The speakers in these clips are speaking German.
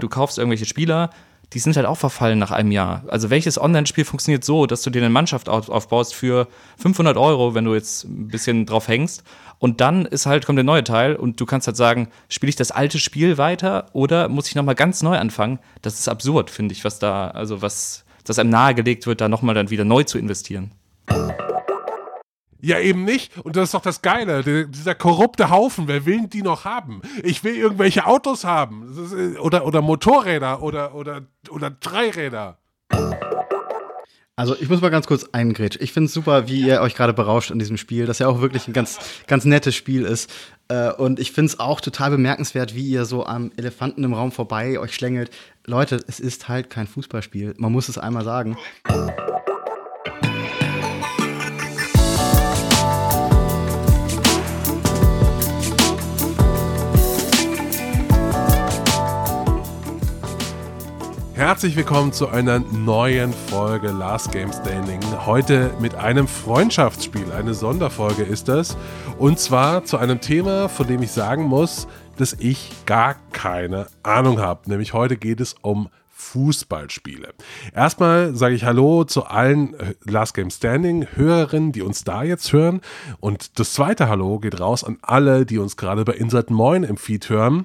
du kaufst irgendwelche Spieler, die sind halt auch verfallen nach einem Jahr. Also welches Online-Spiel funktioniert so, dass du dir eine Mannschaft aufbaust für 500 Euro, wenn du jetzt ein bisschen drauf hängst und dann ist halt, kommt der neue Teil und du kannst halt sagen, spiele ich das alte Spiel weiter oder muss ich nochmal ganz neu anfangen? Das ist absurd, finde ich, was da, also was, dass einem nahegelegt wird, da nochmal dann wieder neu zu investieren. Ja, eben nicht. Und das ist doch das Geile. Der, dieser korrupte Haufen, wer will die noch haben? Ich will irgendwelche Autos haben. Ist, äh, oder, oder Motorräder oder, oder, oder Dreiräder. Also ich muss mal ganz kurz eingrätschen. Ich finde es super, wie ihr euch gerade berauscht in diesem Spiel, das ja auch wirklich ein ganz, ganz nettes Spiel ist. Äh, und ich finde es auch total bemerkenswert, wie ihr so am Elefanten im Raum vorbei euch schlängelt. Leute, es ist halt kein Fußballspiel. Man muss es einmal sagen. Herzlich willkommen zu einer neuen Folge Last Game Standing. Heute mit einem Freundschaftsspiel. Eine Sonderfolge ist das. Und zwar zu einem Thema, von dem ich sagen muss, dass ich gar keine Ahnung habe. Nämlich heute geht es um Fußballspiele. Erstmal sage ich Hallo zu allen äh, Last Game Standing Hörerinnen, die uns da jetzt hören. Und das zweite Hallo geht raus an alle, die uns gerade bei Insert Moin im Feed hören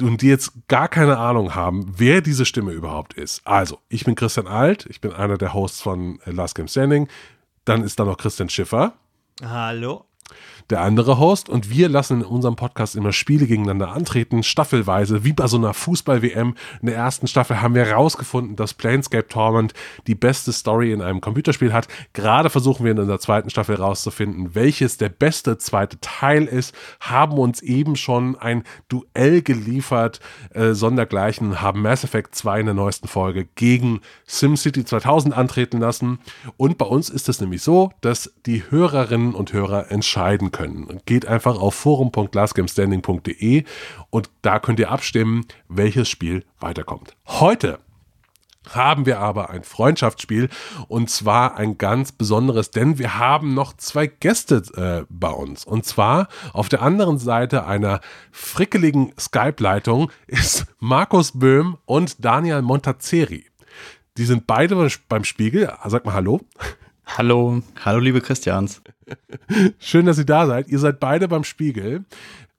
und die jetzt gar keine Ahnung haben, wer diese Stimme überhaupt ist. Also, ich bin Christian Alt, ich bin einer der Hosts von äh, Last Game Standing. Dann ist da noch Christian Schiffer. Hallo der andere Host und wir lassen in unserem Podcast immer Spiele gegeneinander antreten, staffelweise, wie bei so einer Fußball-WM. In der ersten Staffel haben wir herausgefunden, dass Planescape Torment die beste Story in einem Computerspiel hat. Gerade versuchen wir in der zweiten Staffel herauszufinden, welches der beste zweite Teil ist, haben uns eben schon ein Duell geliefert, äh, sondergleichen, haben Mass Effect 2 in der neuesten Folge gegen SimCity 2000 antreten lassen. Und bei uns ist es nämlich so, dass die Hörerinnen und Hörer entscheiden können können. Geht einfach auf forum.glassgamestanding.de und da könnt ihr abstimmen, welches Spiel weiterkommt. Heute haben wir aber ein Freundschaftsspiel und zwar ein ganz besonderes, denn wir haben noch zwei Gäste äh, bei uns. Und zwar auf der anderen Seite einer frickeligen Skype-Leitung ist Markus Böhm und Daniel Montazeri. Die sind beide beim Spiegel. Sag mal Hallo. Hallo. Hallo, liebe Christians. Schön, dass ihr da seid. Ihr seid beide beim Spiegel.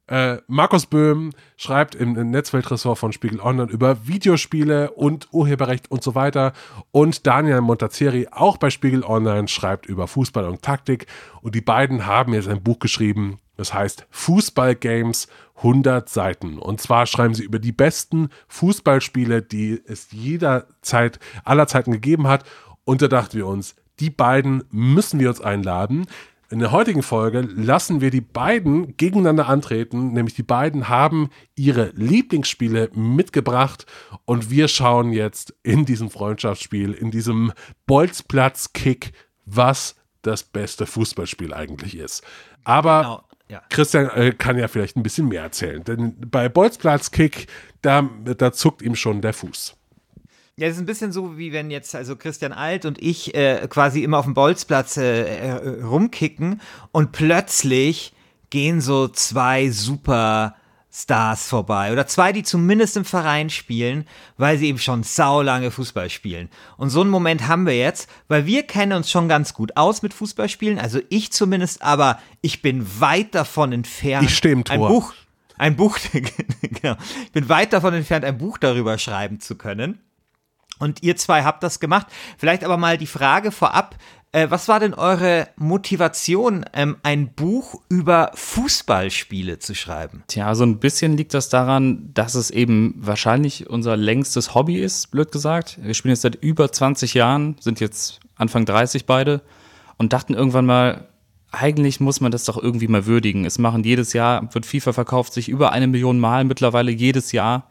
Äh, Markus Böhm schreibt im, im Netzweltressort von Spiegel Online über Videospiele und Urheberrecht und so weiter. Und Daniel Montazeri, auch bei Spiegel Online, schreibt über Fußball und Taktik. Und die beiden haben jetzt ein Buch geschrieben, das heißt Fußball Games 100 Seiten. Und zwar schreiben sie über die besten Fußballspiele, die es jederzeit, aller Zeiten gegeben hat. Und da dachten wir uns, die beiden müssen wir uns einladen. In der heutigen Folge lassen wir die beiden gegeneinander antreten, nämlich die beiden haben ihre Lieblingsspiele mitgebracht und wir schauen jetzt in diesem Freundschaftsspiel, in diesem Bolzplatz-Kick, was das beste Fußballspiel eigentlich ist. Aber genau. Ja. Christian äh, kann ja vielleicht ein bisschen mehr erzählen, denn bei Bolzplatz-Kick, da, da zuckt ihm schon der Fuß. Ja, das ist ein bisschen so, wie wenn jetzt also Christian Alt und ich äh, quasi immer auf dem Bolzplatz äh, äh, rumkicken und plötzlich gehen so zwei Superstars vorbei oder zwei, die zumindest im Verein spielen, weil sie eben schon saulange Fußball spielen. Und so einen Moment haben wir jetzt, weil wir kennen uns schon ganz gut aus mit Fußballspielen, also ich zumindest, aber ich bin weit davon entfernt. Ich stehe im Tor. Ein Buch, ein Buch, genau. Ich bin weit davon entfernt, ein Buch darüber schreiben zu können. Und ihr zwei habt das gemacht. Vielleicht aber mal die Frage vorab. Äh, was war denn eure Motivation, ähm, ein Buch über Fußballspiele zu schreiben? Tja, so ein bisschen liegt das daran, dass es eben wahrscheinlich unser längstes Hobby ist, blöd gesagt. Wir spielen jetzt seit über 20 Jahren, sind jetzt Anfang 30 beide und dachten irgendwann mal, eigentlich muss man das doch irgendwie mal würdigen. Es machen jedes Jahr, wird FIFA verkauft sich über eine Million Mal mittlerweile jedes Jahr.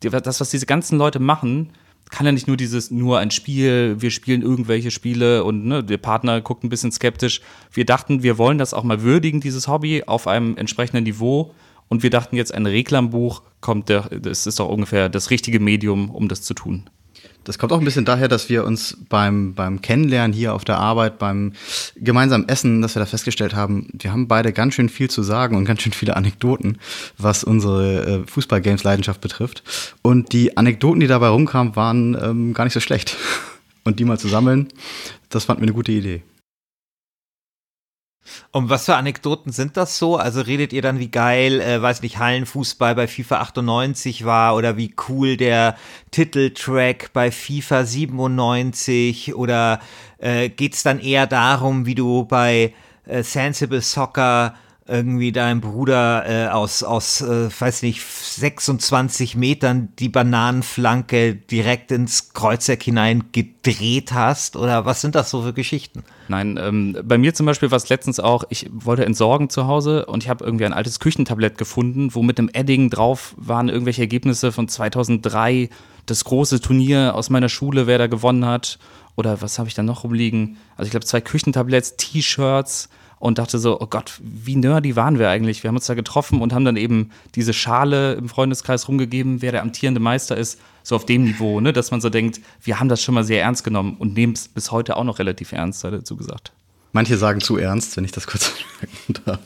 Das, was diese ganzen Leute machen, kann ja nicht nur dieses, nur ein Spiel, wir spielen irgendwelche Spiele und ne, der Partner guckt ein bisschen skeptisch. Wir dachten, wir wollen das auch mal würdigen, dieses Hobby, auf einem entsprechenden Niveau. Und wir dachten jetzt, ein Reklambuch kommt, der, das ist doch ungefähr das richtige Medium, um das zu tun. Das kommt auch ein bisschen daher, dass wir uns beim, beim Kennenlernen hier auf der Arbeit, beim gemeinsamen Essen, dass wir da festgestellt haben, wir haben beide ganz schön viel zu sagen und ganz schön viele Anekdoten, was unsere äh, Fußball-Games-Leidenschaft betrifft. Und die Anekdoten, die dabei rumkamen, waren ähm, gar nicht so schlecht. Und die mal zu sammeln, das fand mir eine gute Idee. Und was für Anekdoten sind das so? Also redet ihr dann, wie geil, äh, weiß nicht, Hallenfußball bei FIFA 98 war oder wie cool der Titeltrack bei FIFA 97 oder äh, geht's dann eher darum, wie du bei äh, Sensible Soccer irgendwie deinem Bruder äh, aus, aus äh, weiß nicht, 26 Metern die Bananenflanke direkt ins Kreuzeck hinein gedreht hast? Oder was sind das so für Geschichten? Nein, ähm, bei mir zum Beispiel war es letztens auch, ich wollte entsorgen zu Hause und ich habe irgendwie ein altes Küchentablett gefunden, wo mit einem Edding drauf waren irgendwelche Ergebnisse von 2003, das große Turnier aus meiner Schule, wer da gewonnen hat. Oder was habe ich da noch rumliegen? Also ich glaube zwei Küchentabletts, T-Shirts, und dachte so, oh Gott, wie nerdy waren wir eigentlich? Wir haben uns da getroffen und haben dann eben diese Schale im Freundeskreis rumgegeben, wer der amtierende Meister ist, so auf dem Niveau, ne, dass man so denkt, wir haben das schon mal sehr ernst genommen und nehmen es bis heute auch noch relativ ernst, hat er dazu gesagt. Manche sagen zu ernst, wenn ich das kurz anmerken darf.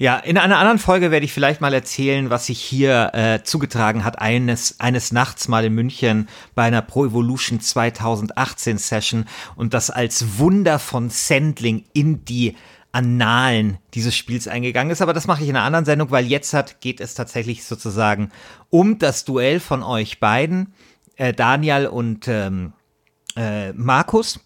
Ja, in einer anderen Folge werde ich vielleicht mal erzählen, was sich hier äh, zugetragen hat, eines, eines Nachts mal in München bei einer Pro Evolution 2018 Session und das als Wunder von Sandling in die Annalen dieses Spiels eingegangen ist. Aber das mache ich in einer anderen Sendung, weil jetzt hat, geht es tatsächlich sozusagen um das Duell von euch beiden, äh, Daniel und ähm, äh, Markus.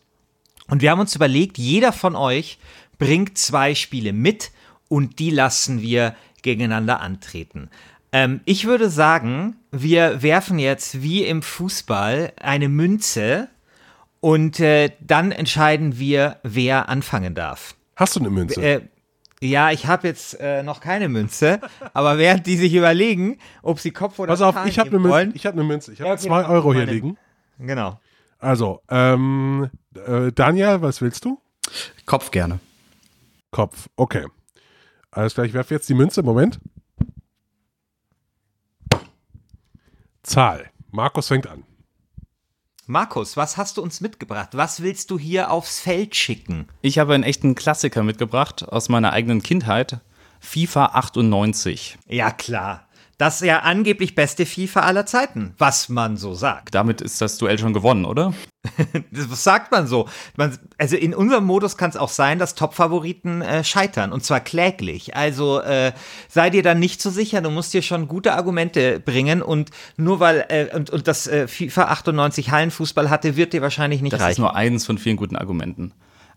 Und wir haben uns überlegt, jeder von euch bringt zwei Spiele mit und die lassen wir gegeneinander antreten. Ähm, ich würde sagen, wir werfen jetzt wie im Fußball eine Münze und äh, dann entscheiden wir, wer anfangen darf. Hast du eine Münze? Äh, ja, ich habe jetzt äh, noch keine Münze, aber während die sich überlegen, ob sie Kopf oder Pass auf, ich habe eine Münze. Ich habe eine Münze. Ich habe ja, okay, zwei Euro hier liegen. Genau. Also, ähm, äh, Daniel, was willst du? Kopf gerne. Kopf, okay. Alles klar, ich werfe jetzt die Münze. Moment. Zahl. Markus fängt an. Markus, was hast du uns mitgebracht? Was willst du hier aufs Feld schicken? Ich habe einen echten Klassiker mitgebracht aus meiner eigenen Kindheit. FIFA 98. Ja, klar. Das ist ja angeblich beste FIFA aller Zeiten, was man so sagt. Damit ist das Duell schon gewonnen, oder? das sagt man so. Man, also in unserem Modus kann es auch sein, dass Top-Favoriten äh, scheitern und zwar kläglich. Also äh, sei dir dann nicht so sicher, du musst dir schon gute Argumente bringen und nur weil äh, und, und das äh, FIFA 98 Hallenfußball hatte, wird dir wahrscheinlich nicht das reichen. Das ist nur eins von vielen guten Argumenten.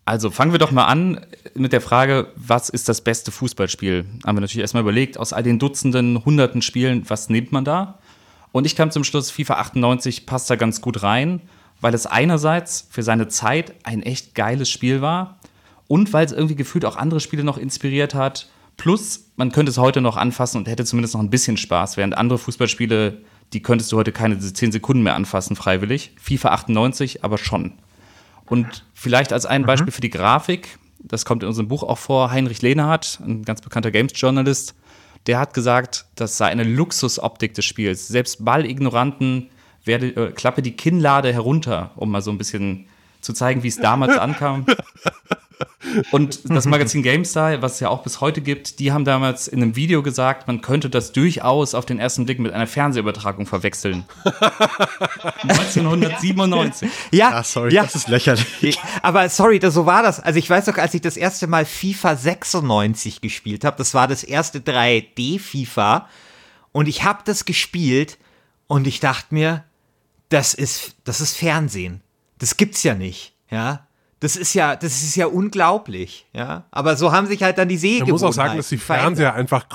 Also fangen wir doch mal an mit der Frage, was ist das beste Fußballspiel? Haben wir natürlich erstmal überlegt, aus all den Dutzenden, hunderten Spielen, was nimmt man da? Und ich kam zum Schluss, FIFA 98 passt da ganz gut rein, weil es einerseits für seine Zeit ein echt geiles Spiel war und weil es irgendwie gefühlt auch andere Spiele noch inspiriert hat. Plus, man könnte es heute noch anfassen und hätte zumindest noch ein bisschen Spaß, während andere Fußballspiele, die könntest du heute keine 10 Sekunden mehr anfassen, freiwillig. FIFA 98 aber schon. Und vielleicht als ein mhm. Beispiel für die Grafik, das kommt in unserem Buch auch vor, Heinrich Lehnhardt, ein ganz bekannter Games-Journalist, der hat gesagt, das sei eine Luxusoptik des Spiels. Selbst Ballignoranten werde, äh, klappe die Kinnlade herunter, um mal so ein bisschen zu zeigen, wie es damals ankam. Und das Magazin GameStar, was es ja auch bis heute gibt, die haben damals in einem Video gesagt, man könnte das durchaus auf den ersten Blick mit einer Fernsehübertragung verwechseln. 1997. Ja, ah, sorry, ja. das ist lächerlich. Aber sorry, das, so war das. Also ich weiß doch, als ich das erste Mal FIFA 96 gespielt habe, das war das erste 3D-FIFA und ich habe das gespielt und ich dachte mir, das ist, das ist Fernsehen. Das gibt's ja nicht, ja. Das ist ja, das ist ja unglaublich, ja. Aber so haben sich halt dann die Sehe Man muss auch sagen, dass die Fernseher einfach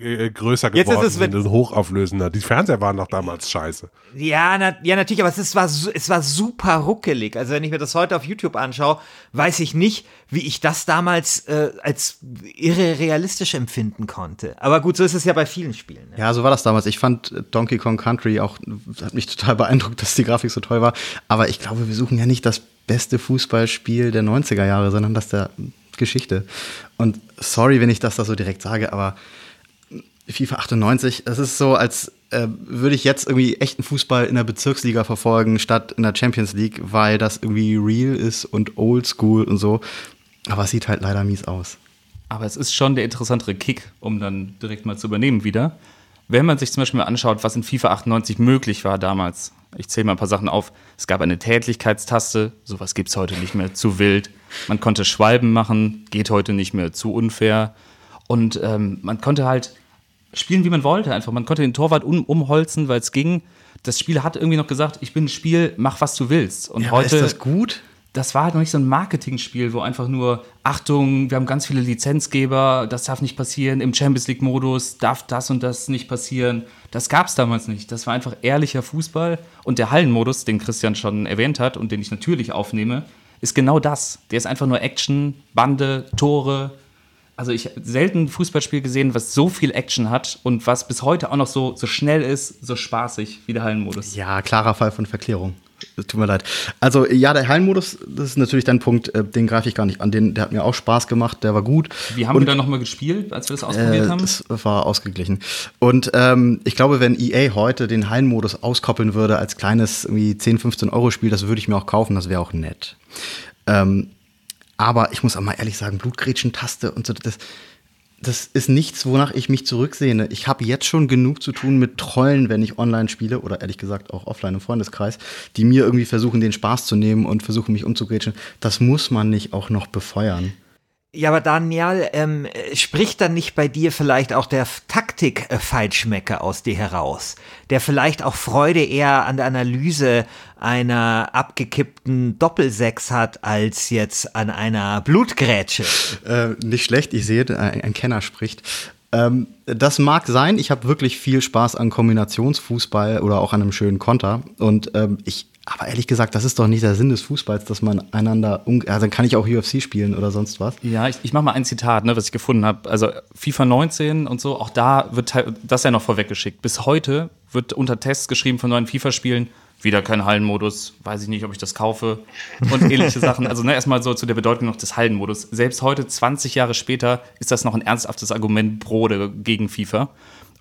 äh, größer geworden es, sind und hochauflösender. Die Fernseher waren doch damals scheiße. Ja, na, ja natürlich, aber es war, es war super ruckelig. Also wenn ich mir das heute auf YouTube anschaue, weiß ich nicht, wie ich das damals äh, als irre realistisch empfinden konnte. Aber gut, so ist es ja bei vielen Spielen. Ne? Ja, so war das damals. Ich fand Donkey Kong Country auch, hat mich total beeindruckt, dass die Grafik so toll war. Aber ich glaube, wir suchen ja nicht das beste Fußballspiel der 90er Jahre, sondern das der Geschichte. Und sorry, wenn ich das da so direkt sage, aber FIFA 98, das ist so, als äh, würde ich jetzt irgendwie echten Fußball in der Bezirksliga verfolgen, statt in der Champions League, weil das irgendwie real ist und oldschool und so. Aber es sieht halt leider mies aus. Aber es ist schon der interessantere Kick, um dann direkt mal zu übernehmen wieder. Wenn man sich zum Beispiel mal anschaut, was in FIFA 98 möglich war damals. Ich zähle mal ein paar Sachen auf. Es gab eine Tätlichkeitstaste, sowas gibt es heute nicht mehr, zu wild. Man konnte Schwalben machen, geht heute nicht mehr, zu unfair. Und ähm, man konnte halt spielen, wie man wollte. Einfach, man konnte den Torwart um, umholzen, weil es ging. Das Spiel hat irgendwie noch gesagt, ich bin ein Spiel, mach was du willst. Und Ja, heute ist das gut? Das war halt noch nicht so ein Marketingspiel, wo einfach nur, Achtung, wir haben ganz viele Lizenzgeber, das darf nicht passieren, im Champions League-Modus darf das und das nicht passieren. Das gab es damals nicht. Das war einfach ehrlicher Fußball. Und der Hallenmodus, den Christian schon erwähnt hat und den ich natürlich aufnehme, ist genau das. Der ist einfach nur Action, Bande, Tore. Also ich habe selten ein Fußballspiel gesehen, was so viel Action hat und was bis heute auch noch so, so schnell ist, so spaßig wie der Hallenmodus. Ja, klarer Fall von Verklärung. Tut mir leid. Also, ja, der Hallenmodus, das ist natürlich dein Punkt, äh, den greife ich gar nicht an. Den, der hat mir auch Spaß gemacht, der war gut. Wie haben Und, wir da nochmal gespielt, als wir das ausprobiert äh, haben? Das war ausgeglichen. Und ähm, ich glaube, wenn EA heute den Hallenmodus auskoppeln würde als kleines irgendwie 10, 15 Euro Spiel, das würde ich mir auch kaufen, das wäre auch nett. Ähm, aber ich muss auch mal ehrlich sagen, Blutgrätschen-Taste und so, das, das ist nichts, wonach ich mich zurücksehne. Ich habe jetzt schon genug zu tun mit Trollen, wenn ich online spiele oder ehrlich gesagt auch offline im Freundeskreis, die mir irgendwie versuchen, den Spaß zu nehmen und versuchen, mich umzugrätschen. Das muss man nicht auch noch befeuern. Ja, aber Daniel, ähm, äh, spricht dann nicht bei dir vielleicht auch der Taktik-Feinschmecker aus dir heraus, der vielleicht auch Freude eher an der Analyse einer abgekippten Doppelsechs hat, als jetzt an einer Blutgrätsche? Äh, nicht schlecht, ich sehe, ein, ein Kenner spricht. Ähm, das mag sein. Ich habe wirklich viel Spaß an Kombinationsfußball oder auch an einem schönen Konter. Und ähm, ich, aber ehrlich gesagt, das ist doch nicht der Sinn des Fußballs, dass man einander, also dann kann ich auch UFC spielen oder sonst was. Ja, ich, ich mache mal ein Zitat, ne, was ich gefunden habe. Also FIFA 19 und so, auch da wird das ja noch vorweggeschickt. Bis heute wird unter Tests geschrieben von neuen FIFA-Spielen, wieder kein Hallenmodus, weiß ich nicht, ob ich das kaufe und ähnliche Sachen. Also ne, erstmal so zu der Bedeutung noch des Hallenmodus. Selbst heute, 20 Jahre später, ist das noch ein ernsthaftes Argument Brode gegen FIFA.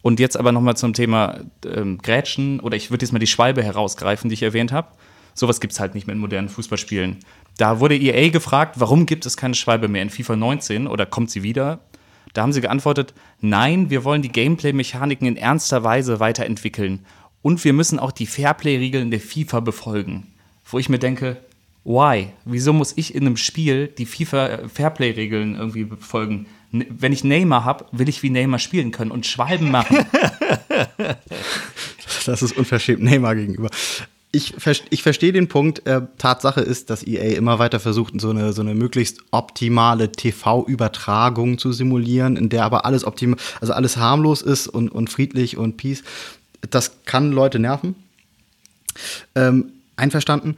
Und jetzt aber nochmal zum Thema ähm, Grätschen oder ich würde jetzt mal die Schwalbe herausgreifen, die ich erwähnt habe. Sowas gibt es halt nicht mehr in modernen Fußballspielen. Da wurde EA gefragt, warum gibt es keine Schwalbe mehr in FIFA 19 oder kommt sie wieder? Da haben sie geantwortet, nein, wir wollen die Gameplay-Mechaniken in ernster Weise weiterentwickeln. Und wir müssen auch die Fairplay-Regeln der FIFA befolgen. Wo ich mir denke, why? Wieso muss ich in einem Spiel die FIFA-Fairplay-Regeln irgendwie befolgen? N- Wenn ich Neymar habe, will ich wie Neymar spielen können und Schwalben machen. Das ist unverschämt Neymar gegenüber. Ich, ich verstehe den Punkt. Äh, Tatsache ist, dass EA immer weiter versucht, so eine, so eine möglichst optimale TV-Übertragung zu simulieren, in der aber alles optimal, also alles harmlos ist und, und friedlich und peace. Das kann Leute nerven. Ähm, einverstanden.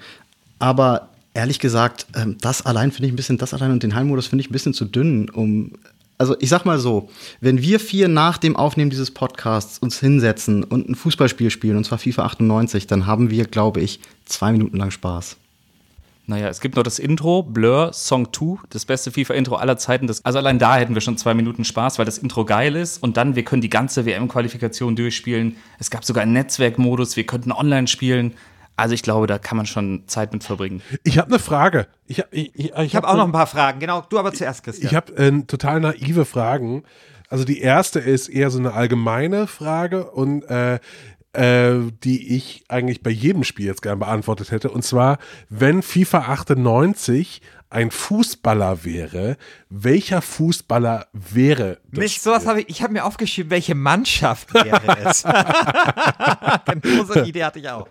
Aber ehrlich gesagt, ähm, das allein finde ich ein bisschen, das allein und den Heilmodus finde ich ein bisschen zu dünn, um. Also ich sag mal so, wenn wir vier nach dem Aufnehmen dieses Podcasts uns hinsetzen und ein Fußballspiel spielen, und zwar FIFA 98, dann haben wir, glaube ich, zwei Minuten lang Spaß. Naja, es gibt noch das Intro, Blur, Song 2, das beste FIFA-Intro aller Zeiten. Das, also allein da hätten wir schon zwei Minuten Spaß, weil das Intro geil ist. Und dann, wir können die ganze WM-Qualifikation durchspielen. Es gab sogar einen Netzwerkmodus, wir könnten online spielen. Also ich glaube, da kann man schon Zeit mit verbringen. Ich habe eine Frage. Ich, hab- ich, ich, Ich habe auch noch ein paar Fragen. Genau, du aber zuerst, Christian. Ich habe äh, total naive Fragen. Also die erste ist eher so eine allgemeine Frage und äh, äh, die ich eigentlich bei jedem Spiel jetzt gerne beantwortet hätte. Und zwar, wenn FIFA 98 ein Fußballer wäre, welcher Fußballer wäre das? Mist, sowas habe ich, ich habe mir aufgeschrieben, welche Mannschaft wäre es. genau so eine Idee hatte ich auch.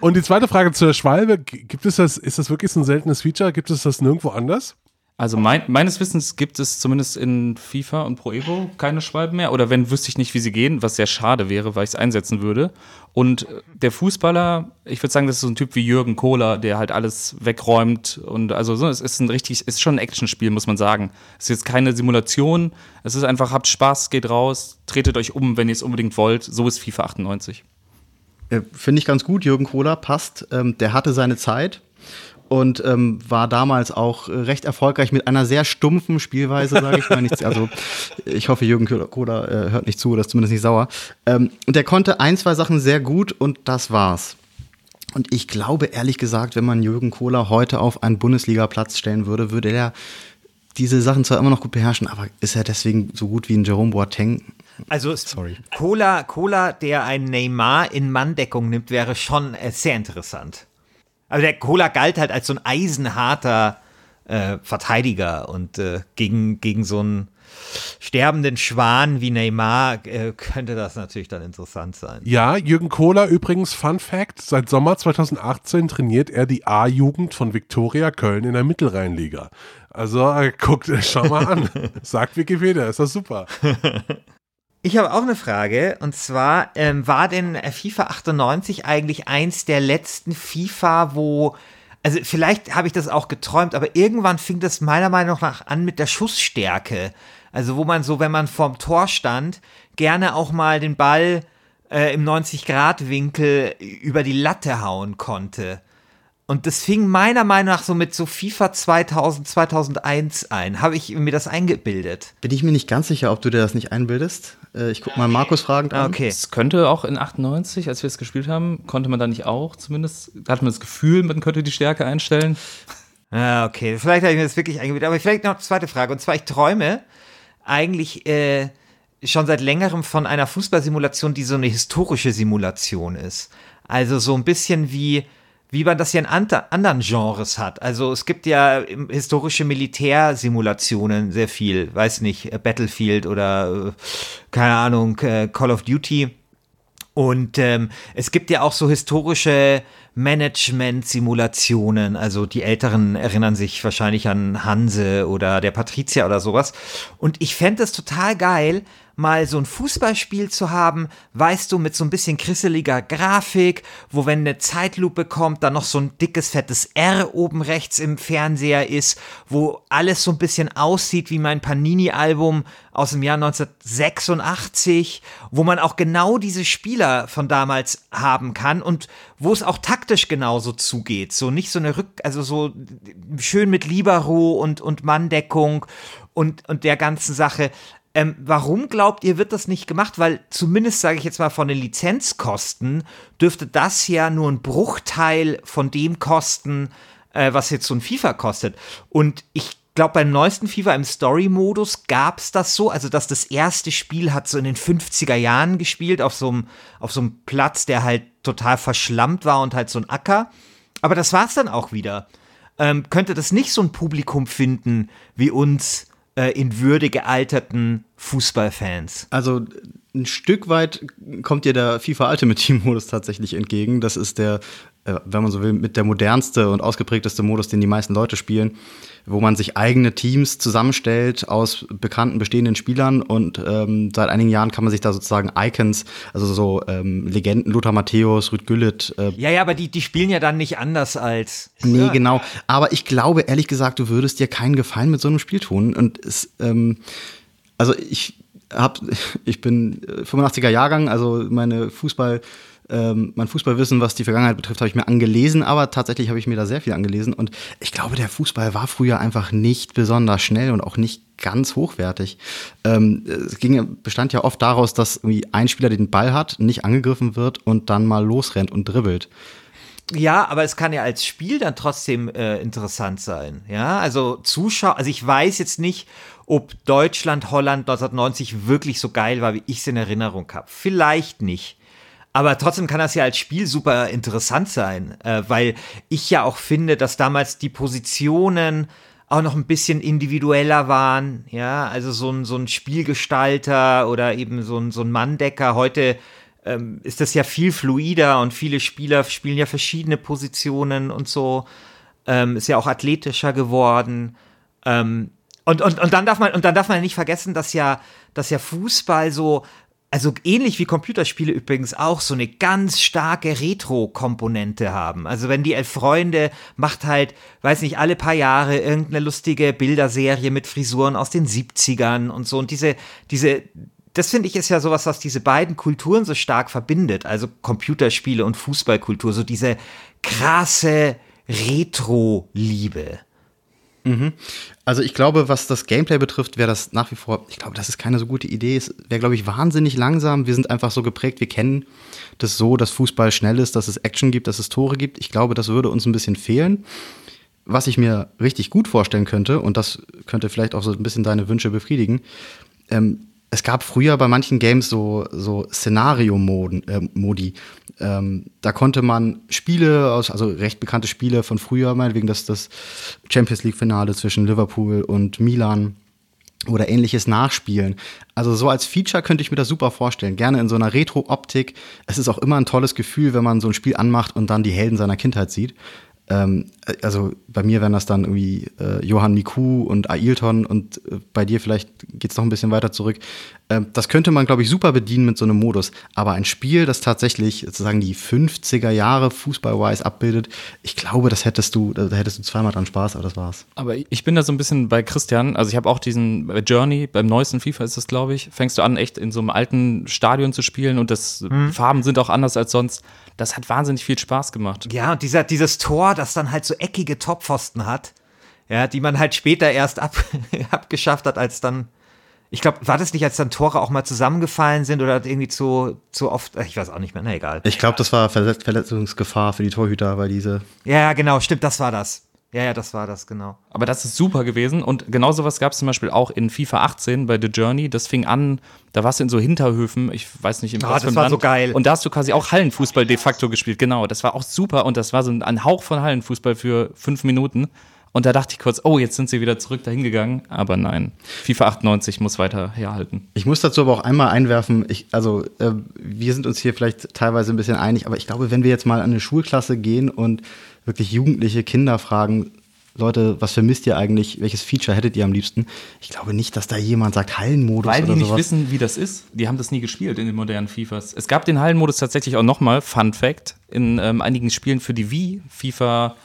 Und die zweite Frage zur Schwalbe, gibt es das, ist das wirklich so ein seltenes Feature? Gibt es das nirgendwo anders? Also mein, meines Wissens gibt es zumindest in FIFA und Pro Evo keine Schwalben mehr. Oder wenn, wüsste ich nicht, wie sie gehen, was sehr schade wäre, weil ich es einsetzen würde. Und äh, der Fußballer, ich würde sagen, das ist so ein Typ wie Jürgen Kohler, der halt alles wegräumt. Und also so, es ist ein richtig, ist schon ein Actionspiel, muss man sagen. Es ist jetzt keine Simulation. Es ist einfach, habt Spaß, geht raus, tretet euch um, wenn ihr es unbedingt wollt. So ist FIFA 98. Äh, Finde ich ganz gut. Jürgen Kohler passt. Ähm, der hatte seine Zeit. Und ähm, war damals auch recht erfolgreich mit einer sehr stumpfen Spielweise, sage ich mal. Nichts, also ich hoffe, Jürgen Kohler äh, hört nicht zu oder ist zumindest nicht sauer. Ähm, und er konnte ein, zwei Sachen sehr gut und das war's. Und ich glaube ehrlich gesagt, wenn man Jürgen Kohler heute auf einen Bundesliga-Platz stellen würde, würde er diese Sachen zwar immer noch gut beherrschen, aber ist er deswegen so gut wie ein Jerome Boateng? Also Sorry. Cola, Cola, der ein Neymar in Manndeckung nimmt, wäre schon äh, sehr interessant. Also der Cola galt halt als so ein eisenharter äh, Verteidiger und äh, gegen, gegen so einen sterbenden Schwan wie Neymar äh, könnte das natürlich dann interessant sein. Ja, Jürgen Kohler übrigens, Fun Fact, seit Sommer 2018 trainiert er die A-Jugend von Viktoria Köln in der Mittelrheinliga. Also äh, guckt, schau mal an. Sagt Wikipedia, ist das super. Ich habe auch eine Frage und zwar ähm, war denn FIFA 98 eigentlich eins der letzten FIFA, wo also vielleicht habe ich das auch geträumt, aber irgendwann fing das meiner Meinung nach an mit der Schussstärke. Also wo man so, wenn man vorm Tor stand, gerne auch mal den Ball äh, im 90-Grad-Winkel über die Latte hauen konnte. Und das fing meiner Meinung nach so mit so FIFA 2000, 2001 ein. Habe ich mir das eingebildet? Bin ich mir nicht ganz sicher, ob du dir das nicht einbildest. Äh, ich gucke mal Markus fragend an. Okay. Es könnte auch in 98, als wir es gespielt haben, konnte man da nicht auch zumindest, da hat man das Gefühl, man könnte die Stärke einstellen. Ah, okay. Vielleicht habe ich mir das wirklich eingebildet. Aber vielleicht noch eine zweite Frage. Und zwar, ich träume eigentlich äh, schon seit längerem von einer Fußballsimulation, die so eine historische Simulation ist. Also so ein bisschen wie wie man das ja in anderen Genres hat. Also es gibt ja historische Militärsimulationen sehr viel, weiß nicht, Battlefield oder äh, keine Ahnung, äh, Call of Duty. Und ähm, es gibt ja auch so historische Management-Simulationen. Also die Älteren erinnern sich wahrscheinlich an Hanse oder der Patrizier oder sowas. Und ich fände es total geil, mal so ein Fußballspiel zu haben, weißt du, mit so ein bisschen krisseliger Grafik, wo wenn eine Zeitlupe kommt, dann noch so ein dickes, fettes R oben rechts im Fernseher ist, wo alles so ein bisschen aussieht wie mein Panini-Album aus dem Jahr 1986, wo man auch genau diese Spieler von damals haben kann und wo es auch taktisch genauso zugeht. So nicht so eine Rück, also so schön mit Libero und, und Manndeckung und, und der ganzen Sache. Ähm, warum glaubt ihr, wird das nicht gemacht? Weil zumindest, sage ich jetzt mal, von den Lizenzkosten dürfte das ja nur ein Bruchteil von dem kosten, äh, was jetzt so ein FIFA kostet. Und ich glaube, beim neuesten FIFA im Story-Modus gab es das so, also dass das erste Spiel hat so in den 50er Jahren gespielt, auf so einem auf Platz, der halt total verschlammt war und halt so ein Acker. Aber das war es dann auch wieder. Ähm, könnte das nicht so ein Publikum finden wie uns, äh, in Würde gealterten Fußballfans. Also ein Stück weit kommt dir der FIFA Ultimate Team Modus tatsächlich entgegen. Das ist der, äh, wenn man so will, mit der modernste und ausgeprägteste Modus, den die meisten Leute spielen wo man sich eigene Teams zusammenstellt aus bekannten bestehenden Spielern und ähm, seit einigen Jahren kann man sich da sozusagen Icons, also so ähm, Legenden, Lothar Matthäus, Rüd Güllit. Äh, ja, ja, aber die, die spielen ja dann nicht anders als. Nee, ja. genau. Aber ich glaube, ehrlich gesagt, du würdest dir keinen Gefallen mit so einem Spiel tun. Und es, ähm, also ich hab, ich bin 85er Jahrgang, also meine Fußball- ähm, mein Fußballwissen, was die Vergangenheit betrifft, habe ich mir angelesen, aber tatsächlich habe ich mir da sehr viel angelesen. Und ich glaube, der Fußball war früher einfach nicht besonders schnell und auch nicht ganz hochwertig. Ähm, es ging, bestand ja oft daraus, dass irgendwie ein Spieler den Ball hat, nicht angegriffen wird und dann mal losrennt und dribbelt. Ja, aber es kann ja als Spiel dann trotzdem äh, interessant sein. Ja, also Zuschauer, also ich weiß jetzt nicht, ob Deutschland, Holland 1990 wirklich so geil war, wie ich es in Erinnerung habe. Vielleicht nicht. Aber trotzdem kann das ja als Spiel super interessant sein, äh, weil ich ja auch finde, dass damals die Positionen auch noch ein bisschen individueller waren. Ja, also so ein, so ein Spielgestalter oder eben so ein, so ein Manndecker. Heute ähm, ist das ja viel fluider und viele Spieler spielen ja verschiedene Positionen und so. Ähm, ist ja auch athletischer geworden. Ähm, und, und, und dann darf man, und dann darf man nicht vergessen, dass ja, dass ja Fußball so also ähnlich wie Computerspiele übrigens auch so eine ganz starke Retro-Komponente haben. Also wenn die Elf Freunde macht halt, weiß nicht, alle paar Jahre irgendeine lustige Bilderserie mit Frisuren aus den 70ern und so. Und diese, diese, das finde ich ist ja sowas, was diese beiden Kulturen so stark verbindet. Also Computerspiele und Fußballkultur. So diese krasse Retro-Liebe. Also ich glaube, was das Gameplay betrifft, wäre das nach wie vor, ich glaube, das ist keine so gute Idee. Es wäre, glaube ich, wahnsinnig langsam. Wir sind einfach so geprägt, wir kennen das so, dass Fußball schnell ist, dass es Action gibt, dass es Tore gibt. Ich glaube, das würde uns ein bisschen fehlen. Was ich mir richtig gut vorstellen könnte, und das könnte vielleicht auch so ein bisschen deine Wünsche befriedigen, ähm, es gab früher bei manchen Games so, so Szenario-Modi. Äh. Ähm, da konnte man Spiele aus, also recht bekannte Spiele von früher, meinetwegen das, das Champions League-Finale zwischen Liverpool und Milan oder ähnliches nachspielen. Also so als Feature könnte ich mir das super vorstellen. Gerne in so einer Retro-Optik. Es ist auch immer ein tolles Gefühl, wenn man so ein Spiel anmacht und dann die Helden seiner Kindheit sieht. Ähm, also bei mir wären das dann irgendwie äh, Johann Miku und Ailton und äh, bei dir vielleicht geht's noch ein bisschen weiter zurück. Ähm, das könnte man, glaube ich, super bedienen mit so einem Modus. Aber ein Spiel, das tatsächlich sozusagen die 50er Jahre Fußball-wise abbildet, ich glaube, das hättest du, da hättest du zweimal dran Spaß, aber das war's. Aber ich bin da so ein bisschen bei Christian. Also ich habe auch diesen Journey, beim neuesten FIFA ist das, glaube ich, fängst du an, echt in so einem alten Stadion zu spielen und das Farben sind auch anders als sonst. Das hat wahnsinnig viel Spaß gemacht. Ja, und dieser, dieses Tor, das dann halt so eckige Toppfosten hat, ja, die man halt später erst ab, abgeschafft hat, als dann, ich glaube, war das nicht, als dann Tore auch mal zusammengefallen sind oder irgendwie zu, zu oft, ich weiß auch nicht mehr, na egal. Ich glaube, das war Verletz Verletzungsgefahr für die Torhüter, weil diese ja, genau, stimmt, das war das. Ja, ja, das war das, genau. Aber das ist super gewesen. Und genau sowas gab es zum Beispiel auch in FIFA 18 bei The Journey. Das fing an, da warst du in so Hinterhöfen, ich weiß nicht, im Ah, das war so geil. Und da hast du quasi auch Hallenfußball de facto gespielt. Genau, das war auch super. Und das war so ein Hauch von Hallenfußball für fünf Minuten. Und da dachte ich kurz, oh, jetzt sind sie wieder zurück dahin gegangen. Aber nein, FIFA 98 muss weiter herhalten. Ich muss dazu aber auch einmal einwerfen, ich, also äh, wir sind uns hier vielleicht teilweise ein bisschen einig, aber ich glaube, wenn wir jetzt mal an eine Schulklasse gehen und wirklich jugendliche Kinder fragen, Leute, was vermisst ihr eigentlich? Welches Feature hättet ihr am liebsten? Ich glaube nicht, dass da jemand sagt Hallenmodus Weil die nicht sowas. wissen, wie das ist. Die haben das nie gespielt in den modernen FIFAs. Es gab den Hallenmodus tatsächlich auch nochmal, Fun Fact, in ähm, einigen Spielen für die Wii, FIFA,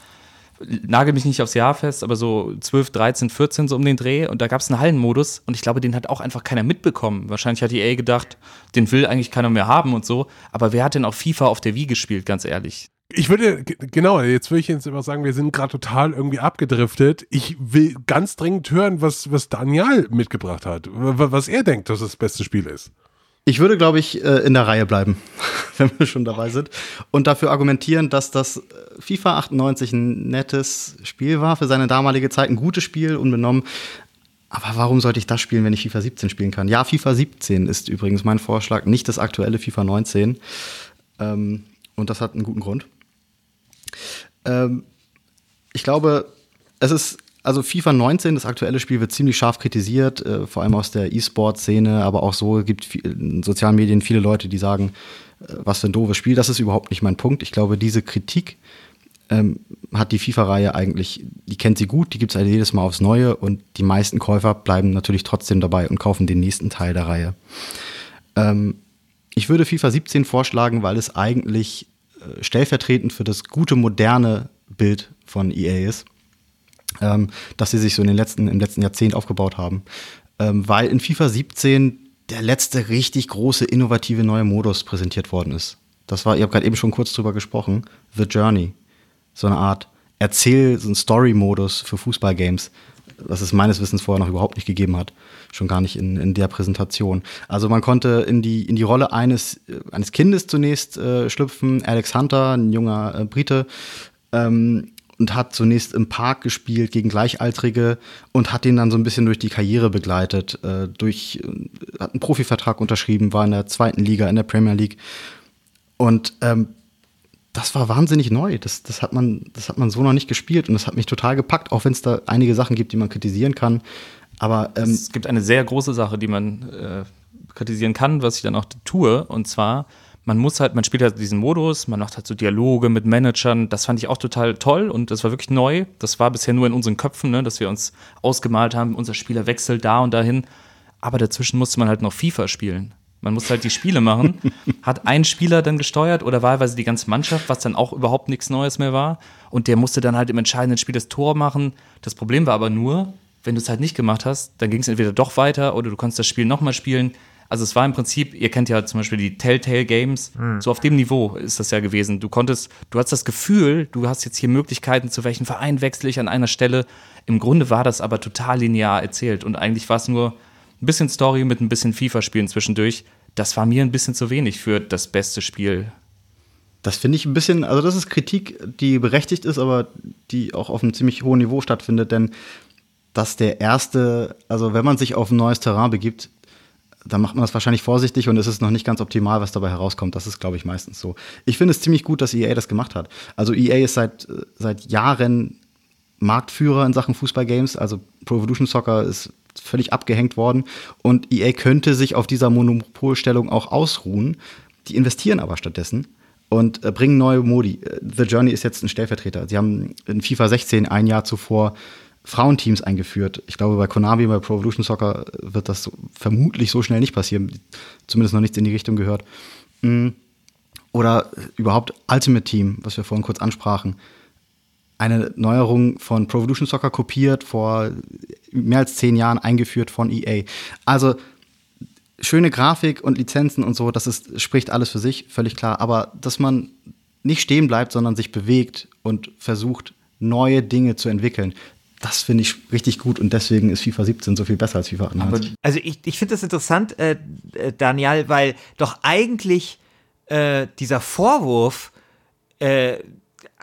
nagel mich nicht aufs Jahr fest, aber so 12, 13, 14 so um den Dreh. Und da gab es einen Hallenmodus und ich glaube, den hat auch einfach keiner mitbekommen. Wahrscheinlich hat EA gedacht, den will eigentlich keiner mehr haben und so. Aber wer hat denn auch FIFA auf der Wii gespielt, ganz ehrlich? Ich würde, genau, jetzt würde ich jetzt immer sagen, wir sind gerade total irgendwie abgedriftet. Ich will ganz dringend hören, was, was Daniel mitgebracht hat, was er denkt, dass das beste Spiel ist. Ich würde, glaube ich, äh, in der Reihe bleiben, wenn wir schon dabei sind. Und dafür argumentieren, dass das äh, FIFA 98 ein nettes Spiel war für seine damalige Zeit, ein gutes Spiel, unbenommen. Aber warum sollte ich das spielen, wenn ich FIFA 17 spielen kann? Ja, FIFA 17 ist übrigens mein Vorschlag, nicht das aktuelle FIFA 19. Ähm, und das hat einen guten Grund. Ähm, ich glaube, es ist, also FIFA 19, das aktuelle Spiel, wird ziemlich scharf kritisiert, äh, vor allem aus der E-Sport-Szene, aber auch so gibt viel, in sozialen Medien viele Leute, die sagen, äh, was für ein doofes Spiel. Das ist überhaupt nicht mein Punkt. Ich glaube, diese Kritik ähm, hat die FIFA-Reihe eigentlich, die kennt sie gut, die gibt es halt jedes Mal aufs Neue und die meisten Käufer bleiben natürlich trotzdem dabei und kaufen den nächsten Teil der Reihe. Ähm, ich würde FIFA 17 vorschlagen, weil es eigentlich stellvertretend für das gute, moderne Bild von EA ist, ähm, das sie sich so in den letzten, im letzten Jahrzehnt aufgebaut haben. Ähm, weil in FIFA 17 der letzte richtig große, innovative neue Modus präsentiert worden ist. Das war, ihr habt gerade eben schon kurz drüber gesprochen, The Journey. So eine Art Erzähl-, so ein Story-Modus für Fußballgames, was es meines Wissens vorher noch überhaupt nicht gegeben hat. Schon gar nicht in, in der Präsentation. Also man konnte in die, in die Rolle eines, äh, eines Kindes zunächst äh, schlüpfen. Alex Hunter, ein junger äh, Brite, ähm, und hat zunächst im Park gespielt gegen Gleichaltrige und hat ihn dann so ein bisschen durch die Karriere begleitet. Äh, durch, äh, hat einen Profivertrag unterschrieben, war in der zweiten Liga, in der Premier League. Und ähm, das war wahnsinnig neu. Das, das, hat man, das hat man so noch nicht gespielt und das hat mich total gepackt, auch wenn es da einige Sachen gibt, die man kritisieren kann. Aber ähm, Es gibt eine sehr große Sache, die man äh, kritisieren kann, was ich dann auch tue. Und zwar, man muss halt, man spielt halt diesen Modus, man macht halt so Dialoge mit Managern. Das fand ich auch total toll und das war wirklich neu. Das war bisher nur in unseren Köpfen, ne, dass wir uns ausgemalt haben, unser Spieler wechselt da und dahin. Aber dazwischen musste man halt noch FIFA spielen. Man musste halt die Spiele machen. Hat ein Spieler dann gesteuert oder wahlweise die ganze Mannschaft, was dann auch überhaupt nichts Neues mehr war. Und der musste dann halt im entscheidenden Spiel das Tor machen. Das Problem war aber nur, wenn du es halt nicht gemacht hast, dann ging es entweder doch weiter oder du konntest das Spiel nochmal spielen. Also es war im Prinzip, ihr kennt ja zum Beispiel die Telltale Games, Hm. so auf dem Niveau ist das ja gewesen. Du konntest, du hast das Gefühl, du hast jetzt hier Möglichkeiten, zu welchem Verein wechsle ich an einer Stelle. Im Grunde war das aber total linear erzählt und eigentlich war es nur ein bisschen Story mit ein bisschen FIFA-Spielen zwischendurch. Das war mir ein bisschen zu wenig für das beste Spiel. Das finde ich ein bisschen, also das ist Kritik, die berechtigt ist, aber die auch auf einem ziemlich hohen Niveau stattfindet, denn dass der erste, also wenn man sich auf ein neues Terrain begibt, dann macht man das wahrscheinlich vorsichtig und es ist noch nicht ganz optimal, was dabei herauskommt. Das ist, glaube ich, meistens so. Ich finde es ziemlich gut, dass EA das gemacht hat. Also EA ist seit, seit Jahren Marktführer in Sachen Fußballgames. Also Pro Evolution Soccer ist völlig abgehängt worden und EA könnte sich auf dieser Monopolstellung auch ausruhen. Die investieren aber stattdessen und äh, bringen neue Modi. Äh, The Journey ist jetzt ein Stellvertreter. Sie haben in FIFA 16 ein Jahr zuvor Frauenteams eingeführt. Ich glaube, bei Konami, bei Pro Evolution Soccer äh, wird das so, vermutlich so schnell nicht passieren. Zumindest noch nichts in die Richtung gehört. Mm. Oder überhaupt Ultimate Team, was wir vorhin kurz ansprachen. Eine Neuerung von Pro Evolution Soccer kopiert, vor mehr als zehn Jahren eingeführt von EA. Also schöne Grafik und Lizenzen und so, das ist, spricht alles für sich, völlig klar. Aber dass man nicht stehen bleibt, sondern sich bewegt und versucht, neue Dinge zu entwickeln, das finde ich richtig gut und deswegen ist FIFA 17 so viel besser als FIFA 98. Also ich, ich finde das interessant, äh, äh, Daniel, weil doch eigentlich äh, dieser Vorwurf, äh,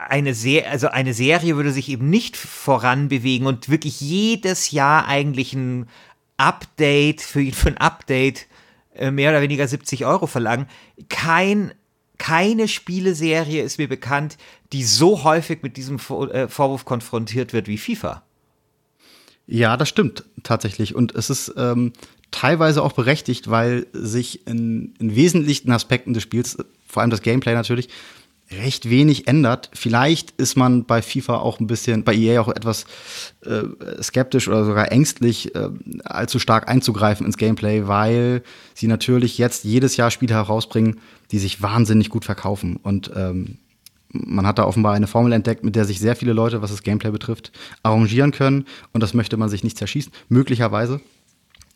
eine, Se also eine Serie würde sich eben nicht voranbewegen und wirklich jedes Jahr eigentlich ein Update für, für ein Update äh, mehr oder weniger 70 Euro verlangen. Kein, keine Spieleserie ist mir bekannt, die so häufig mit diesem äh, Vorwurf konfrontiert wird wie FIFA. Ja, das stimmt tatsächlich. Und es ist ähm, teilweise auch berechtigt, weil sich in, in wesentlichen Aspekten des Spiels, vor allem das Gameplay natürlich, recht wenig ändert. Vielleicht ist man bei FIFA auch ein bisschen, bei EA auch etwas äh, skeptisch oder sogar ängstlich, äh, allzu stark einzugreifen ins Gameplay, weil sie natürlich jetzt jedes Jahr Spiele herausbringen, die sich wahnsinnig gut verkaufen. Und ähm, man hat da offenbar eine Formel entdeckt, mit der sich sehr viele Leute, was das Gameplay betrifft, arrangieren können. Und das möchte man sich nicht zerschießen. Möglicherweise.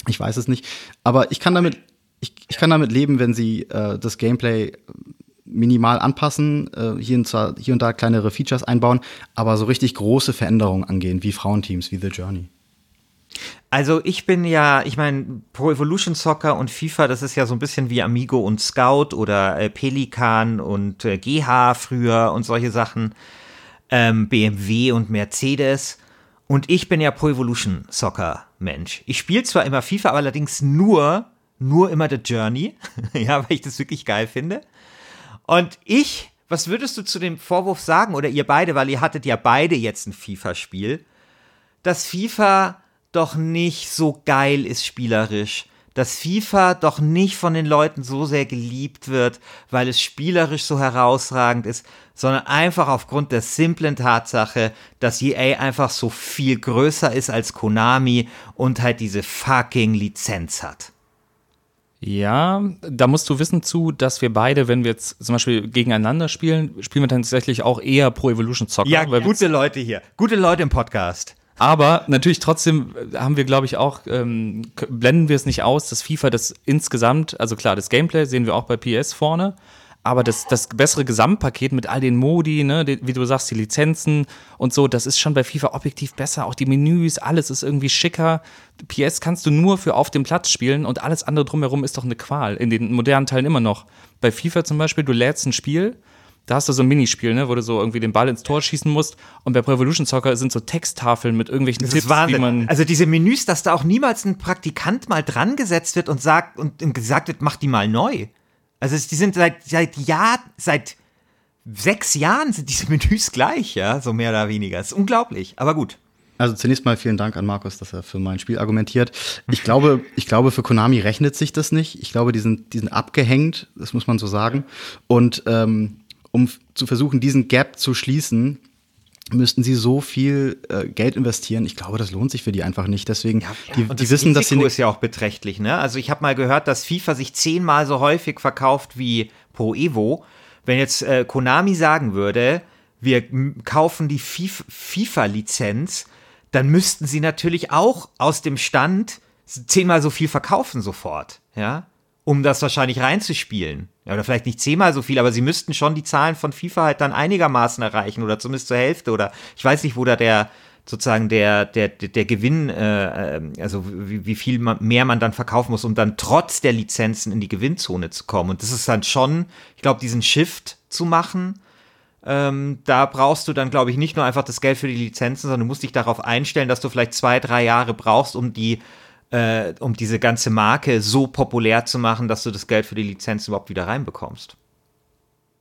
Ich weiß es nicht. Aber ich kann damit, ich, ich kann damit leben, wenn sie äh, das Gameplay minimal anpassen, äh, hier, und zwar, hier und da kleinere Features einbauen, aber so richtig große Veränderungen angehen, wie Frauenteams, wie The Journey. Also ich bin ja, ich meine, Pro Evolution Soccer und FIFA, das ist ja so ein bisschen wie Amigo und Scout oder äh, Pelikan und äh, GH früher und solche Sachen, ähm, BMW und Mercedes. Und ich bin ja Pro Evolution Soccer Mensch. Ich spiele zwar immer FIFA, aber allerdings nur, nur immer The Journey, ja, weil ich das wirklich geil finde. Und ich, was würdest du zu dem Vorwurf sagen, oder ihr beide, weil ihr hattet ja beide jetzt ein FIFA-Spiel, dass FIFA doch nicht so geil ist spielerisch, dass FIFA doch nicht von den Leuten so sehr geliebt wird, weil es spielerisch so herausragend ist, sondern einfach aufgrund der simplen Tatsache, dass EA einfach so viel größer ist als Konami und halt diese fucking Lizenz hat. Ja, da musst du wissen zu, dass wir beide, wenn wir jetzt zum Beispiel gegeneinander spielen, spielen wir tatsächlich auch eher Pro Evolution Soccer. Ja, gute Leute hier. Gute Leute im Podcast. Aber natürlich trotzdem haben wir, glaube ich, auch, ähm, blenden wir es nicht aus, dass FIFA das insgesamt, also klar, das Gameplay sehen wir auch bei PS vorne, aber das, das bessere Gesamtpaket mit all den Modi, ne, die, wie du sagst, die Lizenzen und so, das ist schon bei FIFA objektiv besser. Auch die Menüs, alles ist irgendwie schicker. PS kannst du nur für auf dem Platz spielen und alles andere drumherum ist doch eine Qual. In den modernen Teilen immer noch. Bei FIFA zum Beispiel, du lädst ein Spiel, da hast du so ein Minispiel, ne, wo du so irgendwie den Ball ins Tor schießen musst. Und bei Pro Evolution Soccer sind so Texttafeln mit irgendwelchen Das Tipps, ist Wahnsinn. wie man. also diese Menüs, dass da auch niemals ein Praktikant mal dran gesetzt wird und sagt und gesagt wird, mach die mal neu. Also die sind seit seit Jahr seit sechs Jahren sind diese Menüs gleich, ja, so mehr oder weniger. Das ist unglaublich, aber gut. Also zunächst mal vielen Dank an Markus, dass er für mein Spiel argumentiert. Ich glaube, ich glaube, für Konami rechnet sich das nicht. Ich glaube, die sind, die sind abgehängt, das muss man so sagen. Und ähm, um zu versuchen, diesen Gap zu schließen, müssten sie so viel äh, Geld investieren. Ich glaube, das lohnt sich für die einfach nicht. Deswegen, die, Und die wissen, dass sie Risiko ne- ist ja auch beträchtlich, ne? Also ich habe mal gehört, dass FIFA sich zehnmal so häufig verkauft wie Pro Evo. Wenn jetzt äh, Konami sagen würde, wir kaufen die Fif- FIFA-Lizenz, dann müssten sie natürlich auch aus dem Stand zehnmal so viel verkaufen sofort, ja? um das wahrscheinlich reinzuspielen. Ja, oder vielleicht nicht zehnmal so viel, aber sie müssten schon die Zahlen von FIFA halt dann einigermaßen erreichen oder zumindest zur Hälfte oder ich weiß nicht, wo da der sozusagen der, der, der Gewinn, äh, also wie, wie viel mehr man dann verkaufen muss, um dann trotz der Lizenzen in die Gewinnzone zu kommen. Und das ist dann schon, ich glaube, diesen Shift zu machen, ähm, da brauchst du dann, glaube ich, nicht nur einfach das Geld für die Lizenzen, sondern du musst dich darauf einstellen, dass du vielleicht zwei, drei Jahre brauchst, um die äh, um diese ganze Marke so populär zu machen, dass du das Geld für die Lizenzen überhaupt wieder reinbekommst.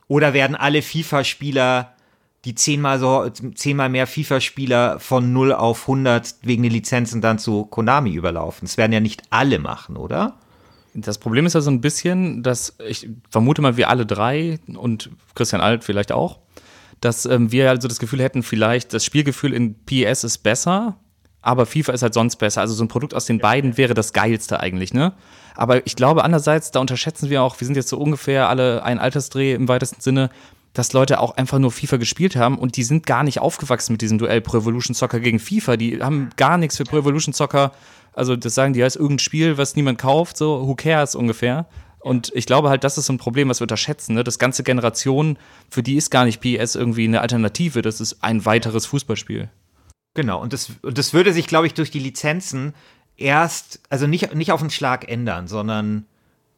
Oder werden alle FIFA-Spieler die zehnmal so zehnmal mehr FIFA-Spieler von 0 auf 100 wegen den Lizenzen dann zu Konami überlaufen. Das werden ja nicht alle machen, oder? Das Problem ist ja so ein bisschen, dass ich vermute mal, wir alle drei und Christian Alt vielleicht auch, dass ähm, wir also das Gefühl hätten, vielleicht das Spielgefühl in PES ist besser, aber FIFA ist halt sonst besser. Also so ein Produkt aus den beiden wäre das geilste eigentlich, ne? Aber ich glaube andererseits, da unterschätzen wir auch, wir sind jetzt so ungefähr alle ein Altersdreh im weitesten Sinne, dass Leute auch einfach nur FIFA gespielt haben und die sind gar nicht aufgewachsen mit diesem Duell Pro Evolution Soccer gegen FIFA. Die haben gar nichts für Pro Evolution Soccer. Also das sagen die als irgendein Spiel, was niemand kauft, so who cares ungefähr. Und ich glaube halt, das ist so ein Problem, was wir unterschätzen. Ne? Das ganze Generation, für die ist gar nicht PS irgendwie eine Alternative. Das ist ein weiteres Fußballspiel. Genau, und das, und das würde sich, glaube ich, durch die Lizenzen erst, also nicht, nicht auf den Schlag ändern, sondern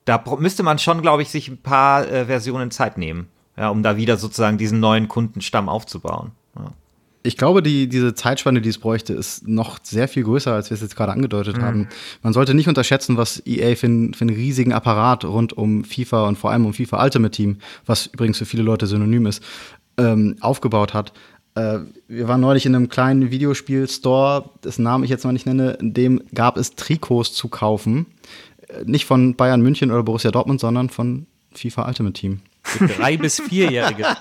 da müsste man schon, glaube ich, sich ein paar äh, Versionen Zeit nehmen ja, um da wieder sozusagen diesen neuen Kundenstamm aufzubauen. Ja. Ich glaube, die, diese Zeitspanne, die es bräuchte, ist noch sehr viel größer, als wir es jetzt gerade angedeutet mhm. haben. Man sollte nicht unterschätzen, was EA für, ein, für einen riesigen Apparat rund um FIFA und vor allem um FIFA Ultimate Team, was übrigens für viele Leute synonym ist, ähm, aufgebaut hat. Äh, wir waren neulich in einem kleinen Videospiel-Store, dessen Namen ich jetzt noch nicht nenne, in dem gab es Trikots zu kaufen. Äh, nicht von Bayern München oder Borussia Dortmund, sondern von FIFA Ultimate Team. Für drei bis vierjährige.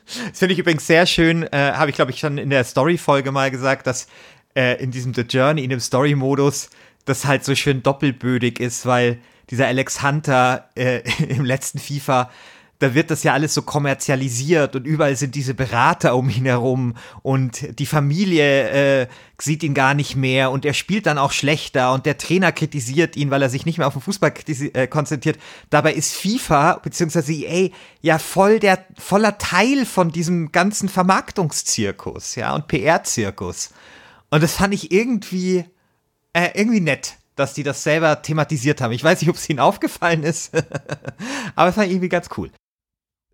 das finde ich übrigens sehr schön. Äh, Habe ich, glaube ich, schon in der Story-Folge mal gesagt, dass äh, in diesem The Journey, in dem Story-Modus, das halt so schön doppelbödig ist, weil dieser Alex Hunter äh, im letzten FIFA da wird das ja alles so kommerzialisiert und überall sind diese Berater um ihn herum und die Familie äh, sieht ihn gar nicht mehr und er spielt dann auch schlechter und der Trainer kritisiert ihn, weil er sich nicht mehr auf den Fußball äh, konzentriert. Dabei ist FIFA bzw. EA ja voll der voller Teil von diesem ganzen Vermarktungszirkus, ja und PR-Zirkus. Und das fand ich irgendwie äh, irgendwie nett dass die das selber thematisiert haben. Ich weiß nicht, ob es ihnen aufgefallen ist, aber es war irgendwie ganz cool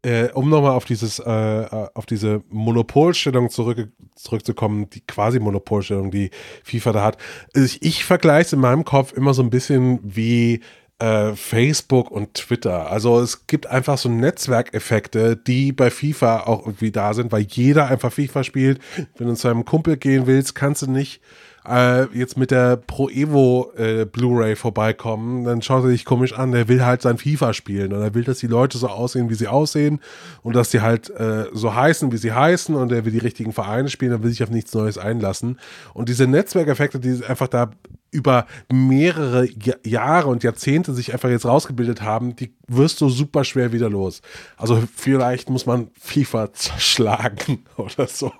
äh, um nochmal auf dieses, äh, äh, auf diese Monopolstellung zurück, zurückzukommen, die quasi Monopolstellung, die FIFA da hat. Ich, ich vergleiche es in meinem Kopf immer so ein bisschen wie äh, Facebook und Twitter. Also es gibt einfach so Netzwerkeffekte, die bei FIFA auch irgendwie da sind, weil jeder einfach FIFA spielt. Wenn du zu einem Kumpel gehen willst, kannst du nicht äh, jetzt mit der Pro Evo äh, Blu-ray vorbeikommen, dann schaut er sich komisch an, der will halt sein FIFA spielen und er will, dass die Leute so aussehen, wie sie aussehen und dass sie halt äh, so heißen, wie sie heißen und er will die richtigen Vereine spielen, er will sich auf nichts Neues einlassen. Und diese Netzwerkeffekte, die einfach da über mehrere Jahre und Jahrzehnte sich einfach jetzt rausgebildet haben, die wirst du super schwer wieder los. Also vielleicht muss man FIFA zerschlagen oder so.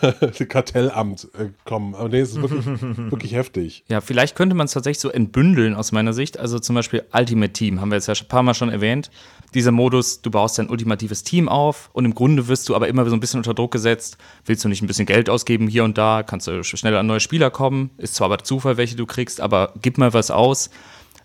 Kartellamt äh, kommen. Aber nee, es ist wirklich, wirklich heftig. Ja, vielleicht könnte man es tatsächlich so entbündeln aus meiner Sicht. Also zum Beispiel Ultimate Team, haben wir jetzt ja ein paar Mal schon erwähnt. Dieser Modus, du baust dein ultimatives Team auf und im Grunde wirst du aber immer so ein bisschen unter Druck gesetzt. Willst du nicht ein bisschen Geld ausgeben hier und da? Kannst du schneller an neue Spieler kommen? Ist zwar aber Zufall, welche du kriegst, aber gib mal was aus.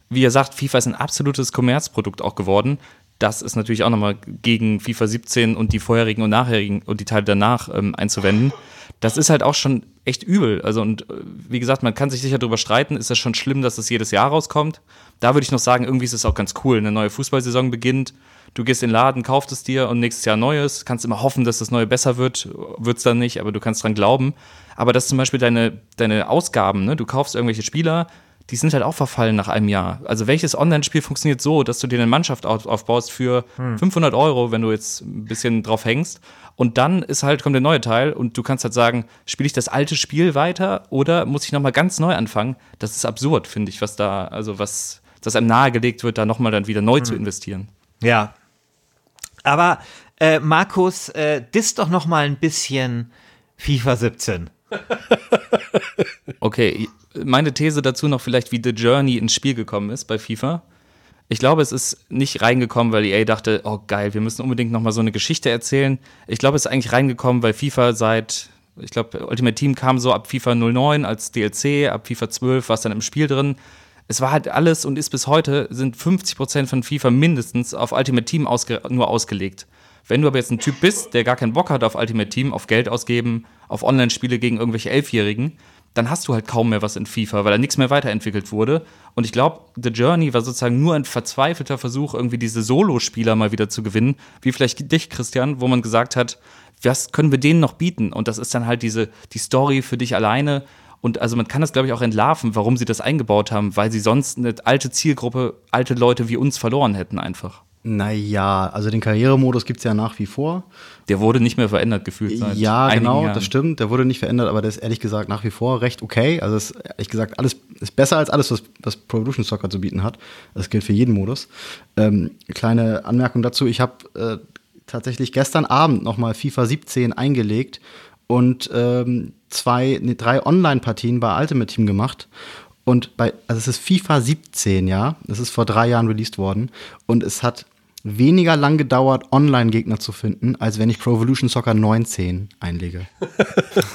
Wie ihr sagt, FIFA ist ein absolutes Kommerzprodukt auch geworden. Das ist natürlich auch nochmal gegen FIFA 17 und die vorherigen und nachherigen und die Teile danach ähm, einzuwenden. Das ist halt auch schon echt übel. Also, und äh, wie gesagt, man kann sich sicher darüber streiten, ist das schon schlimm, dass das jedes Jahr rauskommt. Da würde ich noch sagen, irgendwie ist es auch ganz cool. Eine neue Fußballsaison beginnt, du gehst in den Laden, kaufst es dir und nächstes Jahr Neues. Kannst immer hoffen, dass das Neue besser wird. Wird es dann nicht, aber du kannst dran glauben. Aber das ist zum Beispiel deine, deine Ausgaben, ne? Du kaufst irgendwelche Spieler, die sind halt auch verfallen nach einem Jahr. Also welches Online-Spiel funktioniert so, dass du dir eine Mannschaft aufbaust für hm. 500 Euro, wenn du jetzt ein bisschen drauf hängst und dann ist halt, kommt der neue Teil und du kannst halt sagen, spiele ich das alte Spiel weiter oder muss ich nochmal ganz neu anfangen? Das ist absurd, finde ich, was da, also was, dass einem nahegelegt wird, da nochmal dann wieder neu hm. zu investieren. Ja. Aber äh, Markus, äh, disst doch nochmal ein bisschen FIFA 17. Okay, meine These dazu noch vielleicht, wie The Journey ins Spiel gekommen ist bei FIFA. Ich glaube, es ist nicht reingekommen, weil EA dachte, oh geil, wir müssen unbedingt nochmal so eine Geschichte erzählen. Ich glaube, es ist eigentlich reingekommen, weil FIFA seit, ich glaube, Ultimate Team kam so ab FIFA 09 als DLC, ab FIFA 12 war es dann im Spiel drin. Es war halt alles und ist bis heute, sind 50% von FIFA mindestens auf Ultimate Team ausge nur ausgelegt. Wenn du aber jetzt ein Typ bist, der gar keinen Bock hat auf Ultimate Team, auf Geld ausgeben, auf Online-Spiele gegen irgendwelche Elfjährigen, dann hast du halt kaum mehr was in FIFA, weil da nichts mehr weiterentwickelt wurde. Und ich glaube, The Journey war sozusagen nur ein verzweifelter Versuch, irgendwie diese Solo-Spieler mal wieder zu gewinnen, wie vielleicht dich, Christian, wo man gesagt hat, was können wir denen noch bieten? Und das ist dann halt diese, die Story für dich alleine. Und also man kann das, glaube ich, auch entlarven, warum sie das eingebaut haben, weil sie sonst eine alte Zielgruppe, alte Leute wie uns verloren hätten einfach. Naja, also den Karrieremodus gibt es ja nach wie vor. Der wurde nicht mehr verändert gefühlt seit Ja, genau, Jahren. das stimmt. Der wurde nicht verändert, aber der ist ehrlich gesagt nach wie vor recht okay. Also ist ehrlich gesagt alles ist besser als alles, was, was Pro Evolution Soccer zu bieten hat. Das gilt für jeden Modus. Ähm, kleine Anmerkung dazu: Ich habe äh, tatsächlich gestern Abend noch mal FIFA 17 eingelegt und ähm, zwei, nee, drei Online-Partien bei Ultimate Team gemacht. Und bei, also es ist FIFA 17, ja. Das ist vor drei Jahren released worden. Und es hat weniger lang gedauert, Online-Gegner zu finden, als wenn ich Pro Evolution Soccer 19 einlege.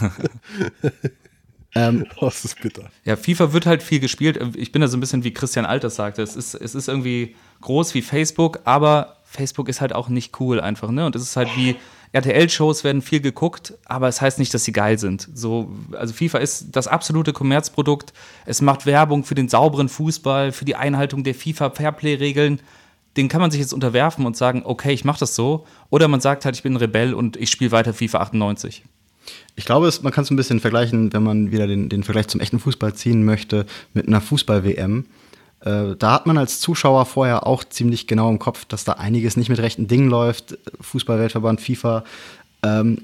ähm, Oh, das ist bitter. Ja, FIFA wird halt viel gespielt. Ich bin da so ein bisschen wie Christian Alters sagte. Es ist, es ist irgendwie groß wie Facebook, aber Facebook ist halt auch nicht cool einfach, ne? Und es ist halt wie RTL-Shows werden viel geguckt, aber es heißt nicht, dass sie geil sind. So, also FIFA ist das absolute Kommerzprodukt. Es macht Werbung für den sauberen Fußball, für die Einhaltung der FIFA-Fairplay-Regeln. Den kann man sich jetzt unterwerfen und sagen, okay, ich mache das so. Oder man sagt halt, ich bin ein Rebell und ich spiele weiter FIFA 98. Ich glaube, man kann es ein bisschen vergleichen, wenn man wieder den, den Vergleich zum echten Fußball ziehen möchte, mit einer Fußball-WM. Äh, da hat man als Zuschauer vorher auch ziemlich genau im Kopf, dass da einiges nicht mit rechten Dingen läuft. Fußballweltverband FIFA ähm,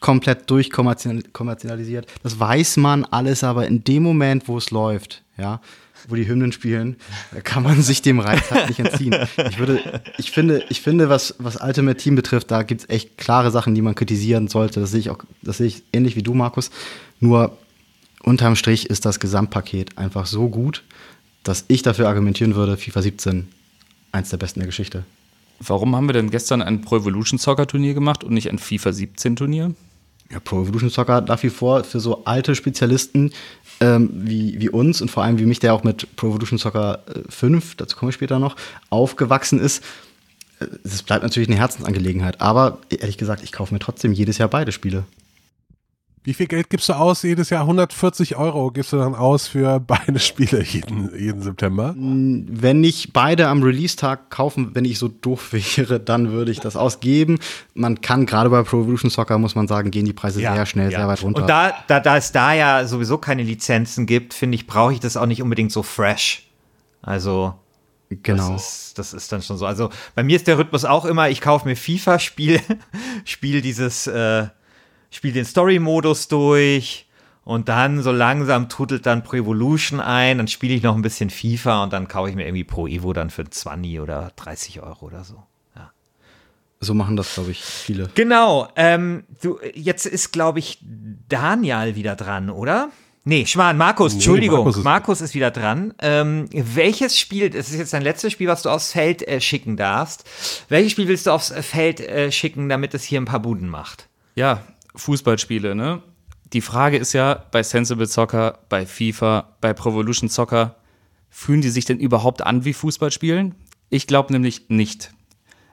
komplett durchkommerzialisiert. Das weiß man alles, aber in dem Moment, wo es läuft, ja, wo die Hymnen spielen, kann man sich dem Reiz halt nicht entziehen. Ich würde, ich finde, ich finde, was, was Ultimate Team betrifft, da gibt es echt klare Sachen, die man kritisieren sollte. Das sehe ich auch, das sehe ich ähnlich wie du, Markus. Nur unterm Strich ist das Gesamtpaket einfach so gut, dass ich dafür argumentieren würde, FIFA 17 eins der besten der Geschichte. Warum haben wir denn gestern ein Pro Evolution Soccer Turnier gemacht und nicht ein FIFA 17 Turnier? Ja, Pro Evolution Soccer hat nach wie vor für so alte Spezialisten ähm, wie, wie uns und vor allem wie mich, der auch mit Pro Evolution Soccer äh, 5, dazu komme ich später noch, aufgewachsen ist. äh, Es bleibt natürlich eine Herzensangelegenheit, aber ehrlich gesagt, ich kaufe mir trotzdem jedes Jahr beide Spiele. Wie viel Geld gibst du aus jedes Jahr? 140 Euro gibst du dann aus für beide Spiele jeden, jeden September? Wenn ich beide am Release-Tag kaufen, wenn ich so doof wäre, dann würde ich das ausgeben. Man kann gerade bei Pro Evolution Soccer, muss man sagen, gehen die Preise sehr schnell, sehr weit runter. Und da, da, da es da ja sowieso keine Lizenzen gibt, finde ich, brauche ich das auch nicht unbedingt so fresh. Also, genau. das, ist, das ist dann schon so. Also, bei mir ist der Rhythmus auch immer, ich kaufe mir FIFA, spiele spiel dieses, äh, spiel den Story-Modus durch und dann so langsam trudelt dann Pro Evolution ein, dann spiele ich noch ein bisschen FIFA und dann kaufe ich mir irgendwie Pro Evo dann für 20 oder 30 Euro oder so. Ja. So machen das, glaube ich, viele. Genau, ähm, du, jetzt ist, glaube ich, Daniel wieder dran, oder? Nee, Schwan, Markus, Nee, Entschuldigung, Markus Markus ist- ist, wieder dran. Ähm, welches Spiel, das ist jetzt dein letztes Spiel, was du aufs Feld äh, schicken darfst. Welches Spiel willst du aufs äh, Feld äh, schicken, damit es hier ein paar Buden macht? Ja, Fußballspiele, ne? Die Frage ist ja bei Sensible Soccer, bei FIFA, bei Pro Evolution Soccer, fühlen die sich denn überhaupt an wie Fußballspielen? Ich glaube nämlich nicht.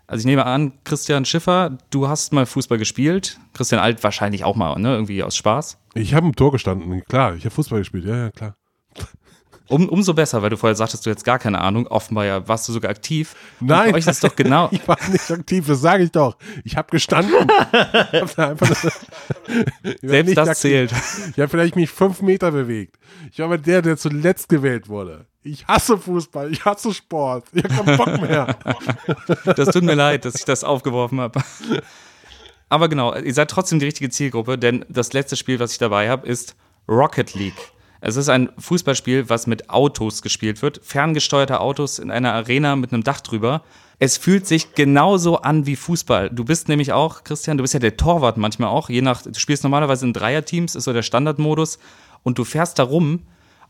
Also ich nehme an, Christian Schiffer, du hast mal Fußball gespielt. Christian Alt wahrscheinlich auch mal, ne? Irgendwie aus Spaß. Ich habe im Tor gestanden, klar. Ich habe Fußball gespielt, ja, ja, klar. Um, umso besser, weil du vorher sagtest, du hättest gar keine Ahnung. Offenbar ja warst du sogar aktiv. Nein. Euch ist doch genau. Ich war nicht aktiv, das sage ich doch. Ich habe gestanden. Ich hab da einfach Selbst nicht das aktiv. zählt. Ich habe vielleicht mich fünf Meter bewegt. Ich war aber der, der zuletzt gewählt wurde. Ich hasse Fußball, ich hasse Sport. Ich habe keinen Bock mehr. Das tut mir leid, dass ich das aufgeworfen habe. Aber genau, ihr seid trotzdem die richtige Zielgruppe, denn das letzte Spiel, was ich dabei habe, ist Rocket League. Es ist ein Fußballspiel, was mit Autos gespielt wird, ferngesteuerte Autos in einer Arena mit einem Dach drüber. Es fühlt sich genauso an wie Fußball. Du bist nämlich auch, Christian, du bist ja der Torwart manchmal auch, je nach, du spielst normalerweise in Dreierteams, ist so der Standardmodus und du fährst da rum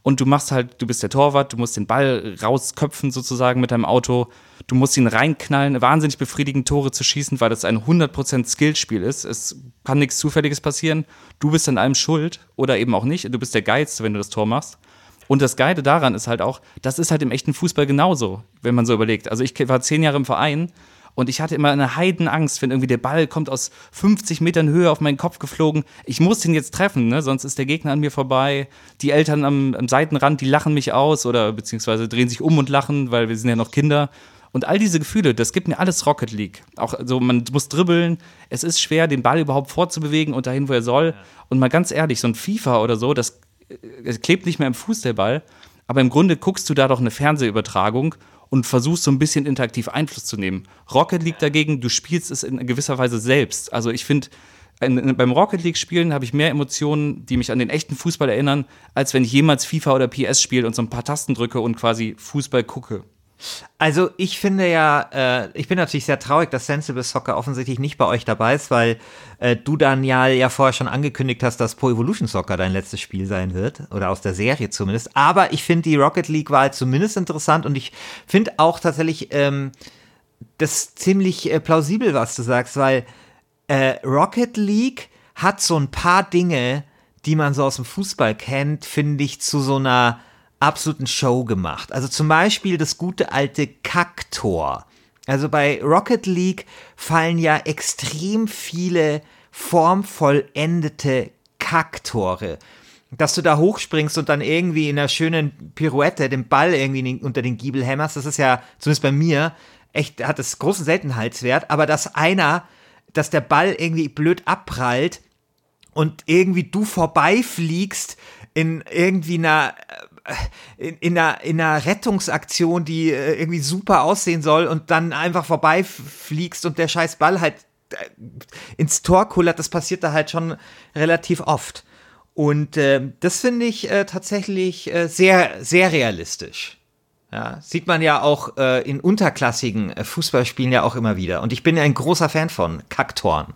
und du machst halt, du bist der Torwart, du musst den Ball rausköpfen sozusagen mit deinem Auto, du musst ihn reinknallen, wahnsinnig befriedigend Tore zu schießen, weil das ein 100% Skillspiel ist. Es kann nichts Zufälliges passieren. Du bist an allem schuld oder eben auch nicht. Du bist der Geilste, wenn du das Tor machst. Und das Geile daran ist halt auch, das ist halt im echten Fußball genauso, wenn man so überlegt. Also ich war zehn Jahre im Verein und ich hatte immer eine Heidenangst, wenn irgendwie der Ball kommt aus 50 Metern Höhe auf meinen Kopf geflogen. Ich muss den jetzt treffen, ne? sonst ist der Gegner an mir vorbei. Die Eltern am, am Seitenrand, die lachen mich aus oder beziehungsweise drehen sich um und lachen, weil wir sind ja noch Kinder. Und all diese Gefühle, das gibt mir alles Rocket League. Auch so, also man muss dribbeln, es ist schwer, den Ball überhaupt vorzubewegen und dahin, wo er soll. Und mal ganz ehrlich, so ein FIFA oder so, das, das klebt nicht mehr im Fuß der Ball. Aber im Grunde guckst du da doch eine Fernsehübertragung und versuchst so ein bisschen interaktiv Einfluss zu nehmen. Rocket League dagegen, du spielst es in gewisser Weise selbst. Also ich finde, beim Rocket League Spielen habe ich mehr Emotionen, die mich an den echten Fußball erinnern, als wenn ich jemals FIFA oder PS spiele und so ein paar Tasten drücke und quasi Fußball gucke. Also ich finde ja, äh, ich bin natürlich sehr traurig, dass Sensible Soccer offensichtlich nicht bei euch dabei ist, weil äh, du, Daniel, ja vorher schon angekündigt hast, dass Pro Evolution Soccer dein letztes Spiel sein wird, oder aus der Serie zumindest. Aber ich finde die Rocket League-Wahl zumindest interessant. Und ich finde auch tatsächlich ähm, das ziemlich äh, plausibel, was du sagst, weil äh, Rocket League hat so ein paar Dinge, die man so aus dem Fußball kennt, finde ich, zu so einer absoluten Show gemacht. Also zum Beispiel das gute alte Kacktor. Also bei Rocket League fallen ja extrem viele formvollendete Kacktore. Dass du da hochspringst und dann irgendwie in einer schönen Pirouette den Ball irgendwie unter den Giebel hämmerst, das ist ja, zumindest bei mir, echt, hat es großen Seltenheitswert, aber dass einer, dass der Ball irgendwie blöd abprallt und irgendwie du vorbeifliegst in irgendwie einer in, in, einer, in einer Rettungsaktion, die äh, irgendwie super aussehen soll und dann einfach vorbeifliegst und der scheiß Ball halt äh, ins Tor kullert, das passiert da halt schon relativ oft. Und äh, das finde ich äh, tatsächlich äh, sehr, sehr realistisch. Ja, sieht man ja auch äh, in unterklassigen Fußballspielen ja auch immer wieder. Und ich bin ein großer Fan von Kacktoren.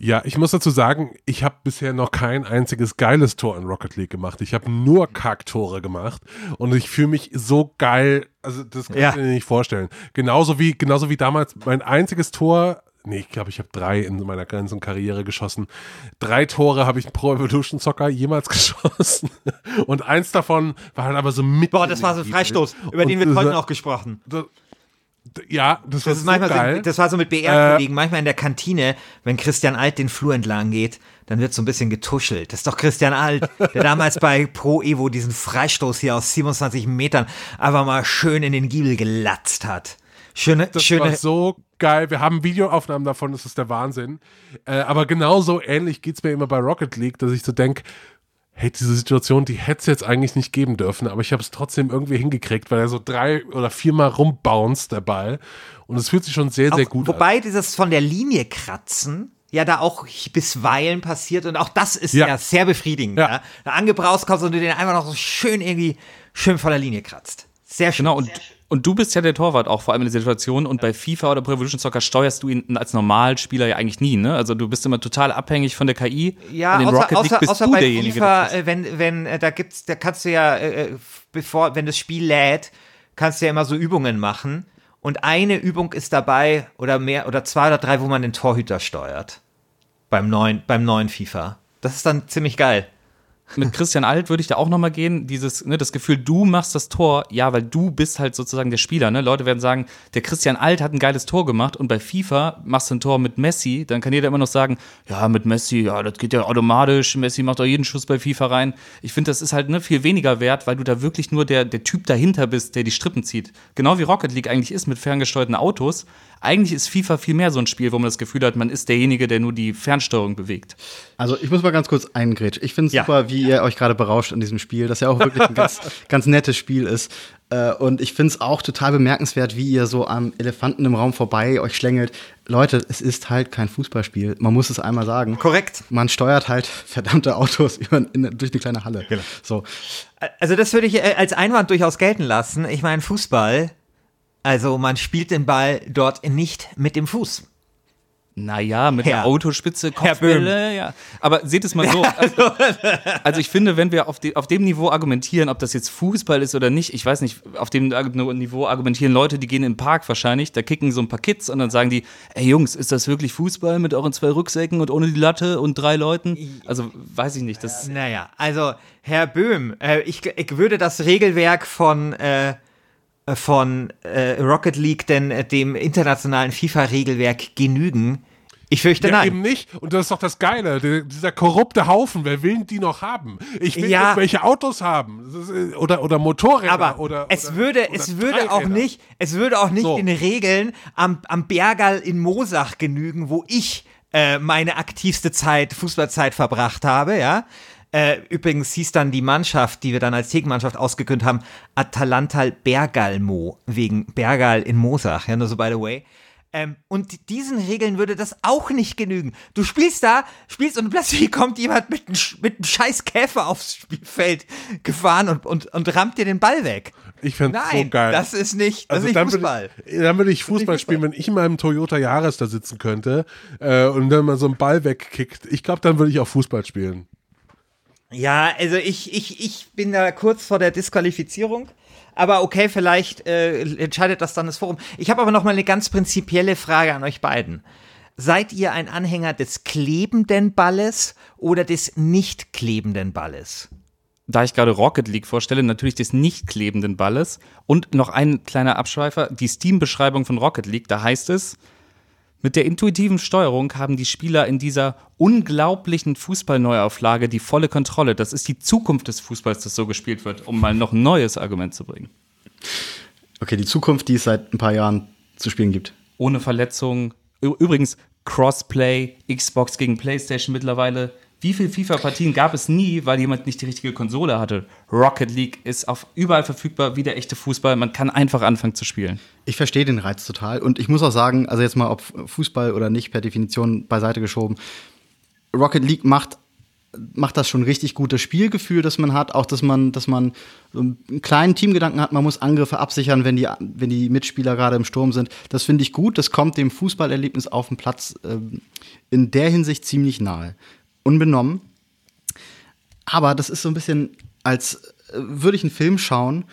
Ja, ich muss dazu sagen, ich habe bisher noch kein einziges geiles Tor in Rocket League gemacht. Ich habe nur Kacktore gemacht und ich fühle mich so geil, also das kann ja. ich mir nicht vorstellen. Genauso wie genauso wie damals mein einziges Tor Nee, ich glaube, ich habe drei in meiner ganzen Karriere geschossen. Drei Tore habe ich Pro Evolution Soccer jemals geschossen. Und eins davon war dann aber so mit. Boah, das war so ein Freistoß, über den wird heute noch gesprochen. Ja, das, das war so geil. So, das war so mit BR-Kollegen, äh, manchmal in der Kantine, wenn Christian Alt den Flur entlang geht, dann wird so ein bisschen getuschelt. Das ist doch Christian Alt, der damals bei Pro Evo diesen Freistoß hier aus 27 Metern einfach mal schön in den Giebel gelatzt hat. Schöne, das schöne. War so geil. Wir haben Videoaufnahmen davon, das ist der Wahnsinn. Äh, aber genauso ähnlich geht es mir immer bei Rocket League, dass ich so denke, hey, diese Situation, die hätte es jetzt eigentlich nicht geben dürfen, aber ich habe es trotzdem irgendwie hingekriegt, weil er so drei oder viermal rumbounced, der Ball. Und es fühlt sich schon sehr, sehr auch, gut wobei an. Wobei dieses von der Linie kratzen ja da auch bisweilen passiert und auch das ist ja, ja sehr befriedigend. Ja. Ja. Da angebraust kommst und du den einfach noch so schön irgendwie schön von der Linie kratzt. Sehr schön. Genau, und und du bist ja der Torwart auch vor allem in der Situation und bei FIFA oder Pro Evolution Soccer steuerst du ihn als Normalspieler ja eigentlich nie, ne? Also du bist immer total abhängig von der KI. Ja, außer, Rocket League außer, bist außer du bei derjenige, FIFA, äh, wenn, wenn, äh, da gibt's, da kannst du ja, äh, bevor, wenn das Spiel lädt, kannst du ja immer so Übungen machen. Und eine Übung ist dabei, oder mehr, oder zwei oder drei, wo man den Torhüter steuert. Beim neuen, beim neuen FIFA. Das ist dann ziemlich geil mit Christian Alt würde ich da auch nochmal gehen. Dieses, ne, das Gefühl, du machst das Tor, ja, weil du bist halt sozusagen der Spieler. Ne? Leute werden sagen, der Christian Alt hat ein geiles Tor gemacht und bei FIFA machst du ein Tor mit Messi, dann kann jeder immer noch sagen, ja, mit Messi, ja, das geht ja automatisch, Messi macht doch jeden Schuss bei FIFA rein. Ich finde, das ist halt ne, viel weniger wert, weil du da wirklich nur der, der Typ dahinter bist, der die Strippen zieht. Genau wie Rocket League eigentlich ist mit ferngesteuerten Autos, eigentlich ist FIFA viel mehr so ein Spiel, wo man das Gefühl hat, man ist derjenige, der nur die Fernsteuerung bewegt. Also ich muss mal ganz kurz eingrätschen. Ich finde es ja. super, wie ihr euch gerade berauscht in diesem Spiel, das ja auch wirklich ein ganz, ganz nettes Spiel ist. Äh, und ich finde es auch total bemerkenswert, wie ihr so am Elefanten im Raum vorbei euch schlängelt. Leute, es ist halt kein Fußballspiel. Man muss es einmal sagen. Korrekt. Man steuert halt verdammte Autos über, in, durch eine kleine Halle. Genau. So. Also das würde ich äh, als Einwand durchaus gelten lassen. Ich meine, Fußball, also man spielt den Ball dort nicht mit dem Fuß. Naja, mit Herr, der Autospitze, Kopfbälle, ja. Aber seht es mal so. Also, also, ich finde, wenn wir auf, die, auf dem Niveau argumentieren, ob das jetzt Fußball ist oder nicht, ich weiß nicht, auf dem Niveau argumentieren Leute, die gehen in den Park wahrscheinlich, da kicken so ein paar Kids und dann sagen die, ey Jungs, ist das wirklich Fußball mit euren zwei Rücksäcken und ohne die Latte und drei Leuten? Also weiß ich nicht. Das naja, also Herr Böhm, äh, ich, ich würde das Regelwerk von äh, von äh, Rocket League denn äh, dem internationalen FIFA-Regelwerk genügen? Ich fürchte ja, nein. eben nicht. Und das ist doch das Geile. Der, dieser korrupte Haufen, wer will die noch haben? Ich will ja. welche Autos haben. Ist, oder, oder Motorräder. Aber oder, es würde, oder es würde auch nicht, es würde auch nicht so. den Regeln am, am Bergal in Mosach genügen, wo ich äh, meine aktivste Zeit, Fußballzeit verbracht habe, ja. Äh, übrigens hieß dann die Mannschaft, die wir dann als Tegenmannschaft ausgekündigt haben, Atalantal Bergalmo, wegen Bergal in Mosach, ja, nur so by the way. Ähm, und diesen Regeln würde das auch nicht genügen. Du spielst da, spielst und plötzlich kommt jemand mit einem, mit einem scheiß Käfer aufs Spielfeld gefahren und, und, und rammt dir den Ball weg. Ich fände so geil. Das ist nicht, das also ist nicht Fußball. Würde ich, dann würde ich Fußball spielen, wenn ich in meinem Toyota Jahres da sitzen könnte äh, und dann mal so einen Ball wegkickt. Ich glaube, dann würde ich auch Fußball spielen. Ja, also ich, ich, ich bin da kurz vor der Disqualifizierung. Aber okay, vielleicht äh, entscheidet das dann das Forum. Ich habe aber noch mal eine ganz prinzipielle Frage an euch beiden. Seid ihr ein Anhänger des klebenden Balles oder des nicht klebenden Balles? Da ich gerade Rocket League vorstelle, natürlich des nicht klebenden Balles. Und noch ein kleiner Abschweifer, die Steam-Beschreibung von Rocket League, da heißt es, mit der intuitiven Steuerung haben die Spieler in dieser unglaublichen Fußballneuauflage die volle Kontrolle. Das ist die Zukunft des Fußballs, das so gespielt wird, um mal noch ein neues Argument zu bringen. Okay, die Zukunft, die es seit ein paar Jahren zu spielen gibt. Ohne Verletzungen. Übrigens, Crossplay, Xbox gegen PlayStation mittlerweile. Wie viele FIFA-Partien gab es nie, weil jemand nicht die richtige Konsole hatte? Rocket League ist auf überall verfügbar, wie der echte Fußball. Man kann einfach anfangen zu spielen. Ich verstehe den Reiz total. Und ich muss auch sagen, also jetzt mal ob Fußball oder nicht per Definition beiseite geschoben, Rocket League macht macht das schon richtig gutes Spielgefühl, das man hat, auch dass man, dass man so einen kleinen Teamgedanken hat, man muss Angriffe absichern, wenn die, wenn die Mitspieler gerade im Sturm sind. Das finde ich gut, das kommt dem Fußballerlebnis auf dem Platz äh, in der Hinsicht ziemlich nahe unbenommen. Aber das ist so ein bisschen, als äh, würde ich einen Film schauen,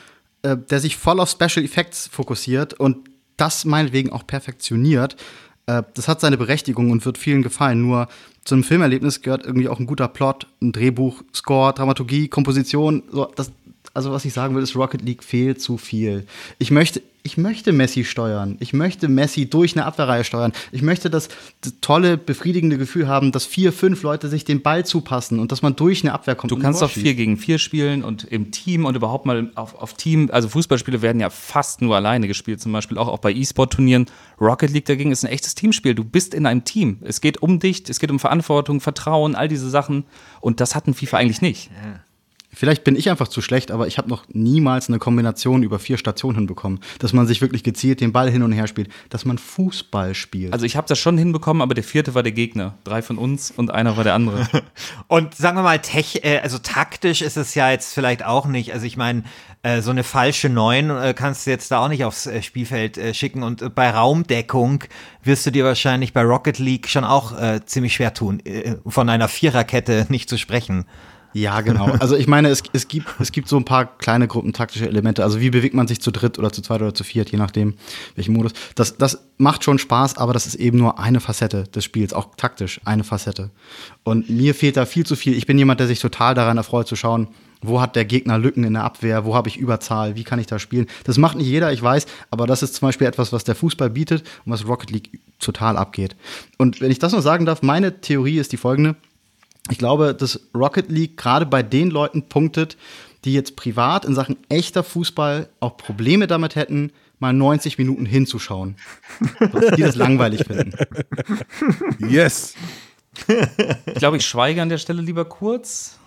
äh, der sich voll auf Special Effects fokussiert und das meinetwegen auch perfektioniert. Äh, das hat seine Berechtigung und wird vielen gefallen. Nur zum Filmerlebnis gehört irgendwie auch ein guter Plot, ein Drehbuch, Score, Dramaturgie, Komposition. So, das, also was ich sagen will, ist, Rocket League fehlt zu viel. Ich möchte, ich möchte Messi steuern. Ich möchte Messi durch eine Abwehrreihe steuern. Ich möchte das, tolle, befriedigende Gefühl haben, dass vier, fünf Leute sich den Ball zupassen und dass man durch eine Abwehr kommt. Du kannst auch vier gegen vier spielen und im Team und überhaupt mal auf, auf Team. Also Fußballspiele werden ja fast nur alleine gespielt, zum Beispiel auch, auch bei E-Sport-Turnieren. Rocket League dagegen ist ein echtes Teamspiel. Du bist in einem Team. Es geht um dich, es geht um Verantwortung, Vertrauen, all diese Sachen. Und das hat ein FIFA eigentlich nicht. Ja. Vielleicht bin ich einfach zu schlecht, aber ich habe noch niemals eine Kombination über vier Stationen hinbekommen, dass man sich wirklich gezielt den Ball hin und her spielt, dass man Fußball spielt. Also ich habe das schon hinbekommen, aber der vierte war der Gegner. Drei von uns und einer war der andere. und sagen wir mal, tech, äh, also taktisch ist es ja jetzt vielleicht auch nicht. Also ich meine, äh, so eine falsche Neun äh, kannst du jetzt da auch nicht aufs Spielfeld äh, schicken. Und bei Raumdeckung wirst du dir wahrscheinlich bei Rocket League schon auch ziemlich schwer tun, von einer Viererkette nicht zu sprechen. Ja, genau. Also ich meine, es, es, gibt, es gibt so ein paar kleine Gruppen taktische Elemente. Also wie bewegt man sich zu dritt oder zu zweit oder zu viert, je nachdem, welchen Modus. Das, das macht schon Spaß, aber das ist eben nur eine Facette des Spiels, auch taktisch eine Facette. Und mir fehlt da viel zu viel. Ich bin jemand, der sich total daran erfreut zu schauen, wo hat der Gegner Lücken in der Abwehr, wo habe ich Überzahl, wie kann ich da spielen. Das macht nicht jeder, ich weiß, aber das ist zum Beispiel etwas, was der Fußball bietet und was Rocket League total abgeht. Und wenn ich das noch sagen darf, meine Theorie ist die folgende ich glaube, dass Rocket League gerade bei den Leuten punktet, die jetzt privat in Sachen echter Fußball auch Probleme damit hätten, mal 90 Minuten hinzuschauen. die das langweilig finden. Yes. Ich glaube, ich schweige an der Stelle lieber kurz.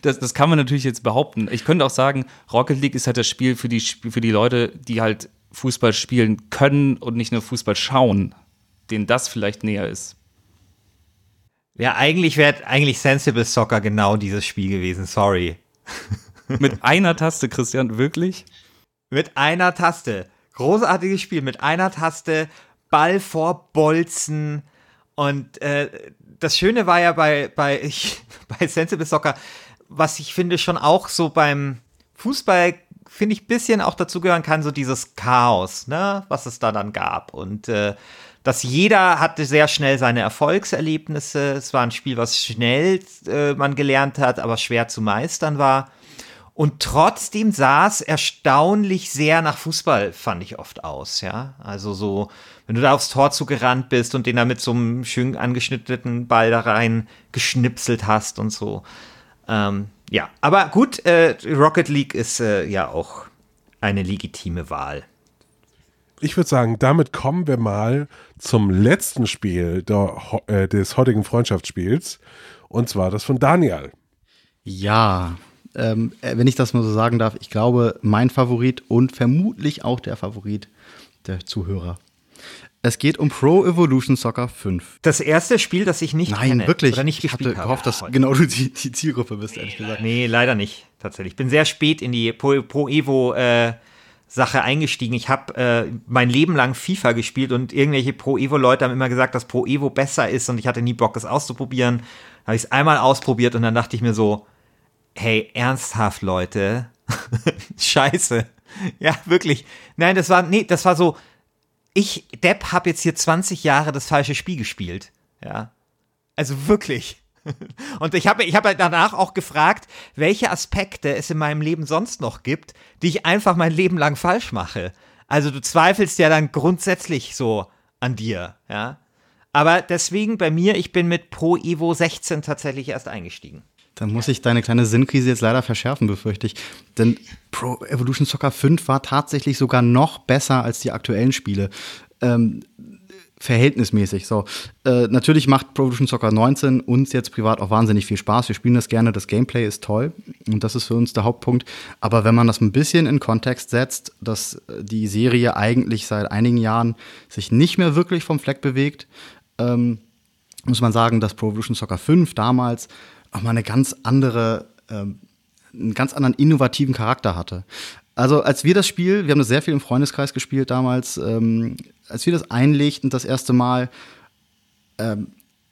Das, das kann man natürlich jetzt behaupten. Ich könnte auch sagen, Rocket League ist halt das Spiel für die, für die Leute, die halt Fußball spielen können und nicht nur Fußball schauen, denen das vielleicht näher ist. Ja, eigentlich wäre eigentlich Sensible Soccer genau dieses Spiel gewesen, sorry. Mit einer Taste, Christian, wirklich? Mit einer Taste. Großartiges Spiel mit einer Taste, Ball vor Bolzen. Und äh, das Schöne war ja bei, bei, ich, bei Sensible Soccer, was ich finde schon auch so beim Fußball, finde ich, bisschen auch dazugehören kann, so dieses Chaos, ne, was es da dann gab. Und äh, dass jeder hatte sehr schnell seine Erfolgserlebnisse. Es war ein Spiel, was schnell äh, man gelernt hat, aber schwer zu meistern war. Und trotzdem sah es erstaunlich sehr nach Fußball, fand ich oft aus, ja. Also so, wenn du da aufs Tor zugerannt bist und den da mit so einem schön angeschnittenen Ball da rein geschnipselt hast und so. Ähm, ja, aber gut, äh, Rocket League ist äh, ja auch eine legitime Wahl. Ich würde sagen, damit kommen wir mal zum letzten Spiel der, äh, des heutigen Freundschaftsspiels. Und zwar das von Daniel. Ja, ähm, äh, wenn ich das mal so sagen darf, ich glaube, mein Favorit und vermutlich auch der Favorit der Zuhörer. Es geht um Pro Evolution Soccer 5. Das erste Spiel, das ich nicht Nein, kenne. wirklich. Oder nicht ich hatte habe. gehofft, dass genau du die, die Zielgruppe bist, ehrlich gesagt. Nee, leider nicht, tatsächlich. Ich bin sehr spät in die Pro, Pro Evo äh, Sache eingestiegen. Ich habe äh, mein Leben lang FIFA gespielt und irgendwelche Pro Evo Leute haben immer gesagt, dass Pro Evo besser ist und ich hatte nie Bock, es auszuprobieren. Habe ich es einmal ausprobiert und dann dachte ich mir so, hey, ernsthaft, Leute. Scheiße. Ja, wirklich. Nein, das war, nee, das war so, ich, Depp, habe jetzt hier 20 Jahre das falsche Spiel gespielt. Ja. Also wirklich. Und ich habe ich hab danach auch gefragt, welche Aspekte es in meinem Leben sonst noch gibt, die ich einfach mein Leben lang falsch mache. Also du zweifelst ja dann grundsätzlich so an dir, ja. Aber deswegen bei mir, ich bin mit Pro Evo 16 tatsächlich erst eingestiegen. Dann muss ich deine kleine Sinnkrise jetzt leider verschärfen, befürchte ich. Denn Pro Evolution Soccer 5 war tatsächlich sogar noch besser als die aktuellen Spiele. Ähm, verhältnismäßig. So, äh, natürlich macht Pro Evolution Soccer 19 uns jetzt privat auch wahnsinnig viel Spaß. Wir spielen das gerne, das Gameplay ist toll und das ist für uns der Hauptpunkt. Aber wenn man das ein bisschen in Kontext setzt, dass die Serie eigentlich seit einigen Jahren sich nicht mehr wirklich vom Fleck bewegt, ähm, muss man sagen, dass Pro Evolution Soccer 5 damals auch mal eine ganz andere, ähm, einen ganz anderen innovativen Charakter hatte. Also als wir das Spiel, wir haben das sehr viel im Freundeskreis gespielt damals, ähm, als wir das einlegten das erste Mal, ähm,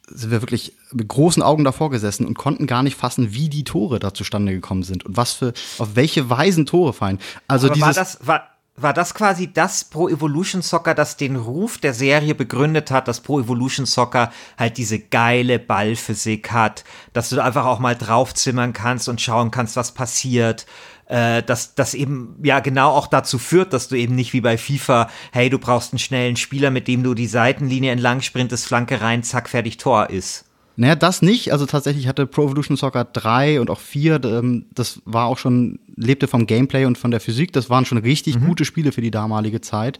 sind wir wirklich mit großen Augen davor gesessen und konnten gar nicht fassen, wie die Tore da zustande gekommen sind und was für, auf welche Weisen Tore fallen. Also Aber dieses, war das, war, war das quasi das Pro Evolution Soccer, das den Ruf der Serie begründet hat, dass Pro Evolution Soccer halt diese geile Ballphysik hat, dass du da einfach auch mal draufzimmern kannst und schauen kannst, was passiert. Äh, dass das eben ja genau auch dazu führt, dass du eben nicht wie bei FIFA, hey, du brauchst einen schnellen Spieler, mit dem du die Seitenlinie entlang sprintest, Flanke rein, zack, fertig, Tor ist. Naja, das nicht. Also tatsächlich hatte Pro Evolution Soccer 3 und auch 4, ähm, das war auch schon, lebte vom Gameplay und von der Physik. Das waren schon richtig Mhm. gute Spiele für die damalige Zeit.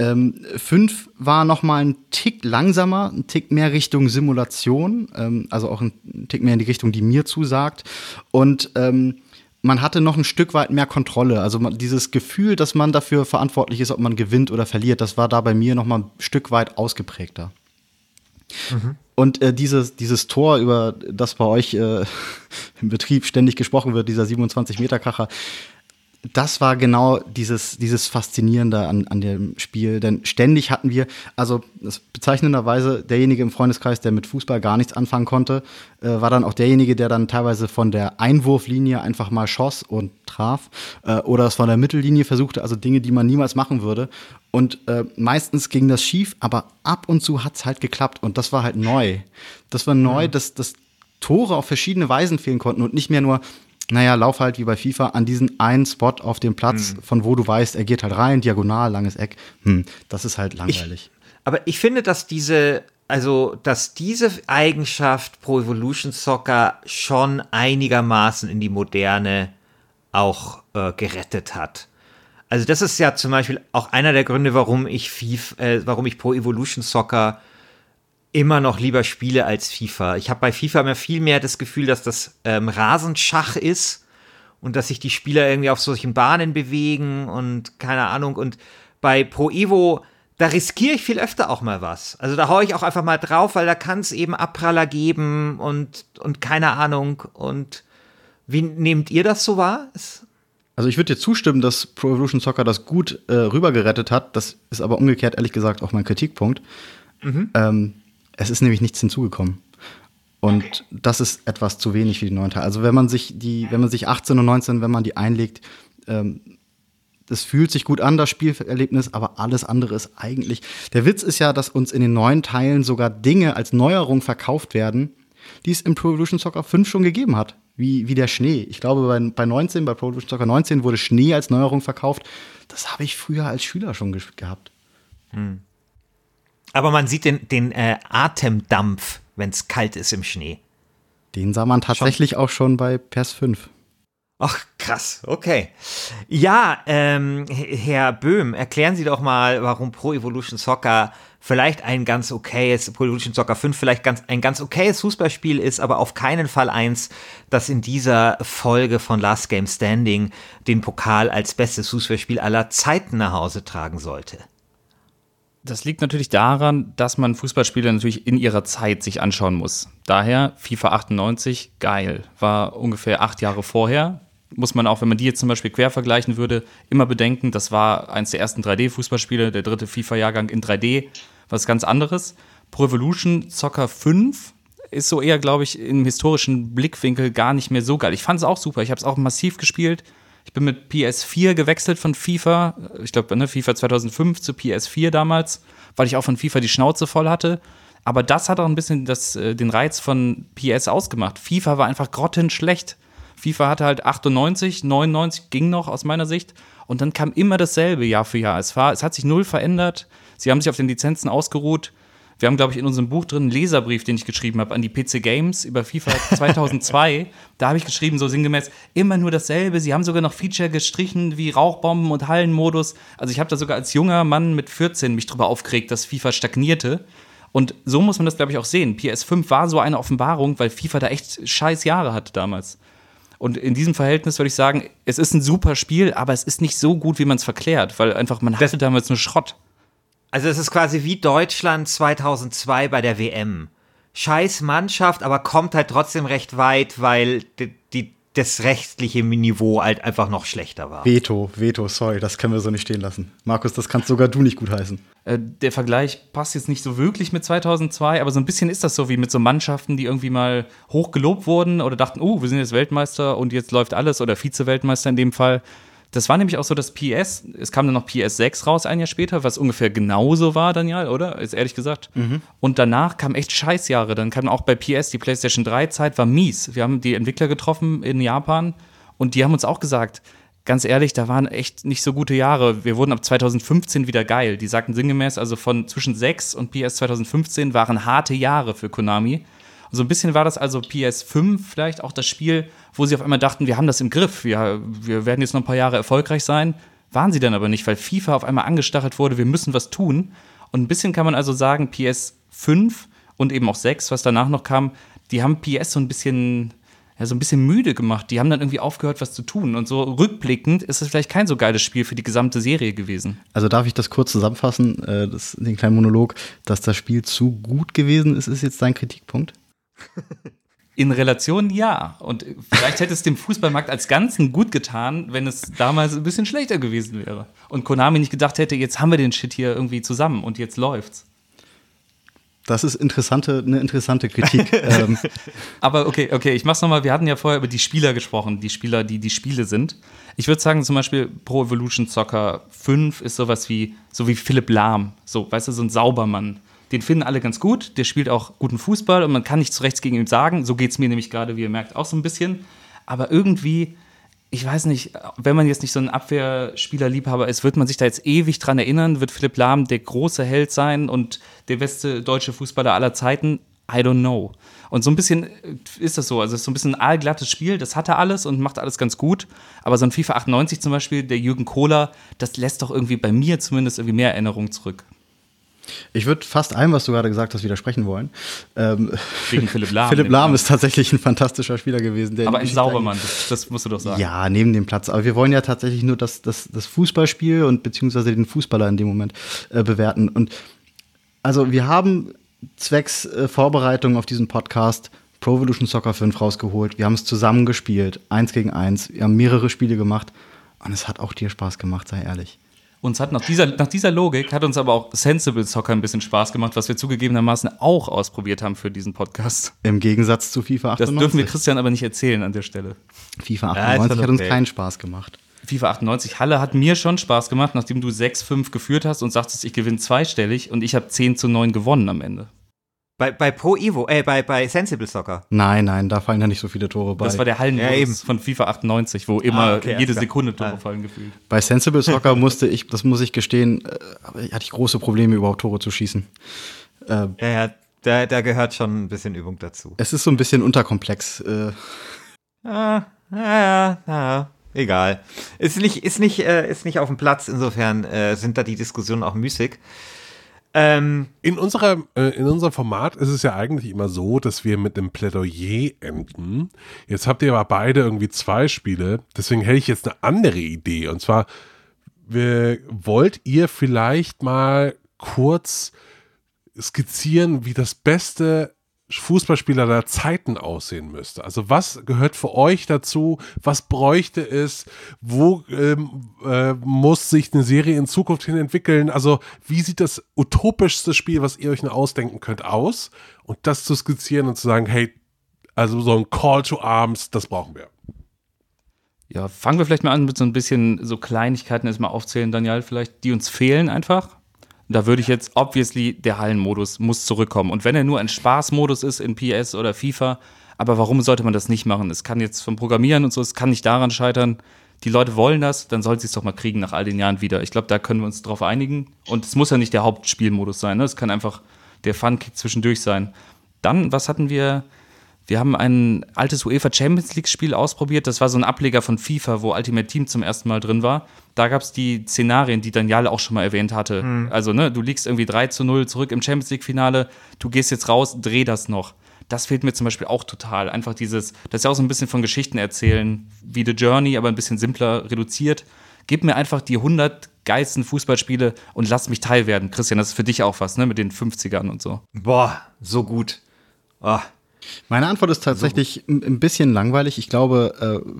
Ähm, 5 war noch mal ein Tick langsamer, ein Tick mehr Richtung Simulation, ähm, also auch ein Tick mehr in die Richtung, die mir zusagt. Und ähm, man hatte noch ein Stück weit mehr Kontrolle. Also man, dieses Gefühl, dass man dafür verantwortlich ist, ob man gewinnt oder verliert, das war da bei mir noch mal ein Stück weit ausgeprägter. Und äh, dieses, dieses Tor, über das bei euch äh, im Betrieb ständig gesprochen wird, dieser 27-Meter-Kracher, das war genau dieses, dieses Faszinierende an, an dem Spiel. Denn ständig hatten wir, also das bezeichnenderweise, derjenige im Freundeskreis, der mit Fußball gar nichts anfangen konnte, äh, war dann auch derjenige, der dann teilweise von der Einwurflinie einfach mal schoss und traf äh, oder es von der Mittellinie versuchte, also Dinge, die man niemals machen würde. Und äh, meistens ging das schief, aber ab und zu hat's halt geklappt und das war halt neu. Das war neu, dass, dass Tore auf verschiedene Weisen fehlen konnten und nicht mehr nur, naja, lauf halt wie bei FIFA an diesen einen Spot auf dem Platz, von wo du weißt, er geht halt rein, diagonal, langes Eck. Hm, das ist halt langweilig. Aber ich finde, dass diese, also, dass diese Eigenschaft Pro Evolution Soccer schon einigermaßen in die Moderne auch äh, gerettet hat. Also das ist ja zum Beispiel auch einer der Gründe, warum ich FIFA, äh, warum ich Pro Evolution Soccer immer noch lieber spiele als FIFA. Ich habe bei FIFA immer viel mehr das Gefühl, dass das ähm, Rasenschach ist und dass sich die Spieler irgendwie auf solchen Bahnen bewegen und keine Ahnung. Und bei Pro Evo, da riskiere ich viel öfter auch mal was. Also da haue ich auch einfach mal drauf, weil da kann es eben Abpraller geben und, und keine Ahnung. Und wie nehmt ihr das so wahr? Ist also ich würde dir zustimmen, dass Pro Evolution Soccer das gut äh, rübergerettet hat. Das ist aber umgekehrt, ehrlich gesagt, auch mein Kritikpunkt. Mhm. Ähm, es ist nämlich nichts hinzugekommen. Und okay. das ist etwas zu wenig für die neuen Teile. Also wenn man sich die, wenn man sich 18 und 19, wenn man die einlegt, ähm, das fühlt sich gut an, das Spielerlebnis, aber alles andere ist eigentlich. Der Witz ist ja, dass uns in den neuen Teilen sogar Dinge als Neuerung verkauft werden, die es im Pro Evolution Soccer 5 schon gegeben hat. Wie, wie der Schnee. Ich glaube, bei, bei 19, bei Pro Evolution Soccer 19 wurde Schnee als Neuerung verkauft. Das habe ich früher als Schüler schon gehabt. Hm. Aber man sieht den, den äh, Atemdampf, wenn es kalt ist im Schnee. Den sah man tatsächlich schon. auch schon bei PES 5. Ach, krass, okay. Ja, ähm, Herr Böhm, erklären Sie doch mal, warum Pro Evolution Soccer vielleicht ein ganz okayes, Pro Evolution Soccer 5 vielleicht ganz, ein ganz okayes Fußballspiel ist, aber auf keinen Fall eins, das in dieser Folge von Last Game Standing den Pokal als bestes Fußballspiel aller Zeiten nach Hause tragen sollte. Das liegt natürlich daran, dass man Fußballspiele natürlich in ihrer Zeit sich anschauen muss. Daher FIFA 98, geil, war ungefähr acht Jahre vorher. Muss man auch, wenn man die jetzt zum Beispiel quer vergleichen würde, immer bedenken, das war eins der ersten 3D-Fußballspiele, der dritte FIFA-Jahrgang in 3D, was ganz anderes. Pro Evolution Soccer 5 ist so eher, glaube ich, im historischen Blickwinkel gar nicht mehr so geil. Ich fand es auch super, ich habe es auch massiv gespielt ich bin mit PS4 gewechselt von FIFA, ich glaube, ne, FIFA 2005 zu PS4 damals, weil ich auch von FIFA die Schnauze voll hatte. Aber das hat auch ein bisschen das, äh, den Reiz von PS ausgemacht. FIFA war einfach grottenschlecht. FIFA hatte halt 98, 99 ging noch aus meiner Sicht. Und dann kam immer dasselbe Jahr für Jahr. Es, war, es hat sich null verändert. Sie haben sich auf den Lizenzen ausgeruht. Wir haben, glaube ich, in unserem Buch drin einen Leserbrief, den ich geschrieben habe an die PC Games über FIFA 2002. da habe ich geschrieben, so sinngemäß, immer nur dasselbe. Sie haben sogar noch Feature gestrichen wie Rauchbomben und Hallenmodus. Also ich habe da sogar als junger Mann mit 14 mich drüber aufgeregt, dass FIFA stagnierte. Und so muss man das, glaube ich, auch sehen. PS5 war so eine Offenbarung, weil FIFA da echt scheiß Jahre hatte damals. Und in diesem Verhältnis würde ich sagen, es ist ein super Spiel, aber es ist nicht so gut, wie man es verklärt, weil einfach man hatte damals nur Schrott. Also es ist quasi wie Deutschland 2002 bei der WM. Scheiß Mannschaft, aber kommt halt trotzdem recht weit, weil die, die, das rechtliche Niveau halt einfach noch schlechter war. Veto, Veto, sorry, das können wir so nicht stehen lassen. Markus, das kannst sogar du nicht gut heißen. Äh, der Vergleich passt jetzt nicht so wirklich mit 2002, aber so ein bisschen ist das so wie mit so Mannschaften, die irgendwie mal hoch gelobt wurden oder dachten, oh, wir sind jetzt Weltmeister und jetzt läuft alles oder Vize-Weltmeister in dem Fall. Das war nämlich auch so, dass PS, es kam dann noch PS6 raus ein Jahr später, was ungefähr genauso war, Daniel, oder? Ist ehrlich gesagt. Mhm. Und danach kamen echt Scheißjahre. Dann kam auch bei PS die PlayStation 3 Zeit, war mies. Wir haben die Entwickler getroffen in Japan und die haben uns auch gesagt, ganz ehrlich, da waren echt nicht so gute Jahre. Wir wurden ab 2015 wieder geil. Die sagten sinngemäß, also von zwischen 6 und PS 2015 waren harte Jahre für Konami so ein bisschen war das also PS5 vielleicht auch das Spiel, wo sie auf einmal dachten, wir haben das im Griff, wir, wir werden jetzt noch ein paar Jahre erfolgreich sein. Waren sie dann aber nicht, weil FIFA auf einmal angestachelt wurde, wir müssen was tun. Und ein bisschen kann man also sagen, PS5 und eben auch 6, was danach noch kam, die haben PS so ein bisschen ja, so ein bisschen müde gemacht. Die haben dann irgendwie aufgehört, was zu tun. Und so rückblickend ist es vielleicht kein so geiles Spiel für die gesamte Serie gewesen. Also darf ich das kurz zusammenfassen, äh, das, den kleinen Monolog, dass das Spiel zu gut gewesen ist, ist jetzt dein Kritikpunkt? In Relation ja. Und vielleicht hätte es dem Fußballmarkt als Ganzen gut getan, wenn es damals ein bisschen schlechter gewesen wäre. Und Konami nicht gedacht hätte, jetzt haben wir den Shit hier irgendwie zusammen und jetzt läuft's. Das ist interessante, eine interessante Kritik. ähm. Aber okay, okay, ich mach's nochmal. Wir hatten ja vorher über die Spieler gesprochen, die Spieler, die die Spiele sind. Ich würde sagen, zum Beispiel Pro Evolution Soccer 5 ist sowas wie, so wie Philipp Lahm. So, weißt du, so ein Saubermann den finden alle ganz gut. Der spielt auch guten Fußball und man kann nichts rechts gegen ihn sagen. So geht es mir nämlich gerade, wie ihr merkt, auch so ein bisschen. Aber irgendwie, ich weiß nicht, wenn man jetzt nicht so ein Abwehrspielerliebhaber ist, wird man sich da jetzt ewig dran erinnern, wird Philipp Lahm der große Held sein und der beste deutsche Fußballer aller Zeiten? I don't know. Und so ein bisschen ist das so. Also es ist so ein bisschen ein aalglattes Spiel, das hat er alles und macht alles ganz gut. Aber so ein FIFA 98 zum Beispiel, der Jürgen Kohler, das lässt doch irgendwie bei mir zumindest irgendwie mehr Erinnerungen zurück. Ich würde fast allem, was du gerade gesagt hast, widersprechen wollen. Ähm, Wegen Philipp Lahm. Philipp Lahm ist tatsächlich ein fantastischer Spieler gewesen. aber ein Saubermann, das, das, musst du doch sagen. Ja, neben dem Platz. Aber wir wollen ja tatsächlich nur das, das, das Fußballspiel und beziehungsweise den Fußballer in dem Moment äh, bewerten. Und also wir haben zwecks äh, Vorbereitung auf diesen Podcast Pro Evolution Soccer 5 rausgeholt. Wir haben es zusammen gespielt, eins gegen eins. Wir haben mehrere Spiele gemacht und es hat auch dir Spaß gemacht, sei ehrlich. Uns hat nach dieser, nach dieser Logik hat uns aber auch Sensible Soccer ein bisschen Spaß gemacht, was wir zugegebenermaßen auch ausprobiert haben für diesen Podcast. Im Gegensatz zu FIFA 98. Das dürfen wir Christian aber nicht erzählen an der Stelle. FIFA 98 ja, hat uns keinen Spaß gemacht. FIFA 98 Halle hat mir schon Spaß gemacht, nachdem du 6-5 geführt hast und sagtest, ich gewinne zweistellig und ich habe 10 zu 9 gewonnen am Ende. Bei, bei Pro Evo, äh, bei, bei Sensible Soccer. Nein, nein, da fallen ja nicht so viele Tore bei. Das war der Hallenmodus ja, von FIFA 98, wo immer ah, okay, jede Sekunde Tore ah. fallen gefühlt. Bei Sensible Soccer musste ich, das muss ich gestehen, äh, hatte ich große Probleme, überhaupt Tore zu schießen. Äh, ja, ja, da, da gehört schon ein bisschen Übung dazu. Es ist so ein bisschen unterkomplex. Äh. Ah, ja, ja, egal. Ist nicht, ist nicht, äh, ist nicht auf dem Platz, insofern äh, sind da die Diskussionen auch müßig. Ähm, in, unserer, äh, in unserem Format ist es ja eigentlich immer so, dass wir mit einem Plädoyer enden. Jetzt habt ihr aber beide irgendwie zwei Spiele. Deswegen hätte ich jetzt eine andere Idee. Und zwar, wollt ihr vielleicht mal kurz skizzieren, wie das beste Fußballspieler der Zeiten aussehen müsste. Also was gehört für euch dazu? Was bräuchte es? Wo ähm, äh, muss sich eine Serie in Zukunft hin entwickeln? Also wie sieht das utopischste Spiel, was ihr euch nur ausdenken könnt, aus? Und das zu skizzieren und zu sagen, hey, also so ein Call to Arms, das brauchen wir. Ja, fangen wir vielleicht mal an mit so ein bisschen so Kleinigkeiten erstmal aufzählen, Daniel, vielleicht, die uns fehlen einfach. Da würde ich jetzt, obviously, der Hallenmodus muss zurückkommen. Und wenn er nur ein Spaßmodus ist in PS oder FIFA, aber warum sollte man das nicht machen? Es kann jetzt vom Programmieren und so, es kann nicht daran scheitern. Die Leute wollen das, dann soll sie es doch mal kriegen nach all den Jahren wieder. Ich glaube, da können wir uns drauf einigen. Und es muss ja nicht der Hauptspielmodus sein. Ne? Es kann einfach der Fun-Kick zwischendurch sein. Dann, was hatten wir? Wir haben ein altes UEFA Champions League Spiel ausprobiert. Das war so ein Ableger von FIFA, wo Ultimate Team zum ersten Mal drin war. Da gab es die Szenarien, die Daniel auch schon mal erwähnt hatte. Mhm. Also, ne, du liegst irgendwie 3 zu 0 zurück im Champions League Finale. Du gehst jetzt raus, dreh das noch. Das fehlt mir zum Beispiel auch total. Einfach dieses, das ist ja auch so ein bisschen von Geschichten erzählen, wie The Journey, aber ein bisschen simpler reduziert. Gib mir einfach die 100 geilsten Fußballspiele und lass mich teilwerden. Christian, das ist für dich auch was, ne, mit den 50ern und so. Boah, so gut. Oh. Meine Antwort ist tatsächlich also. ein bisschen langweilig. Ich glaube, äh,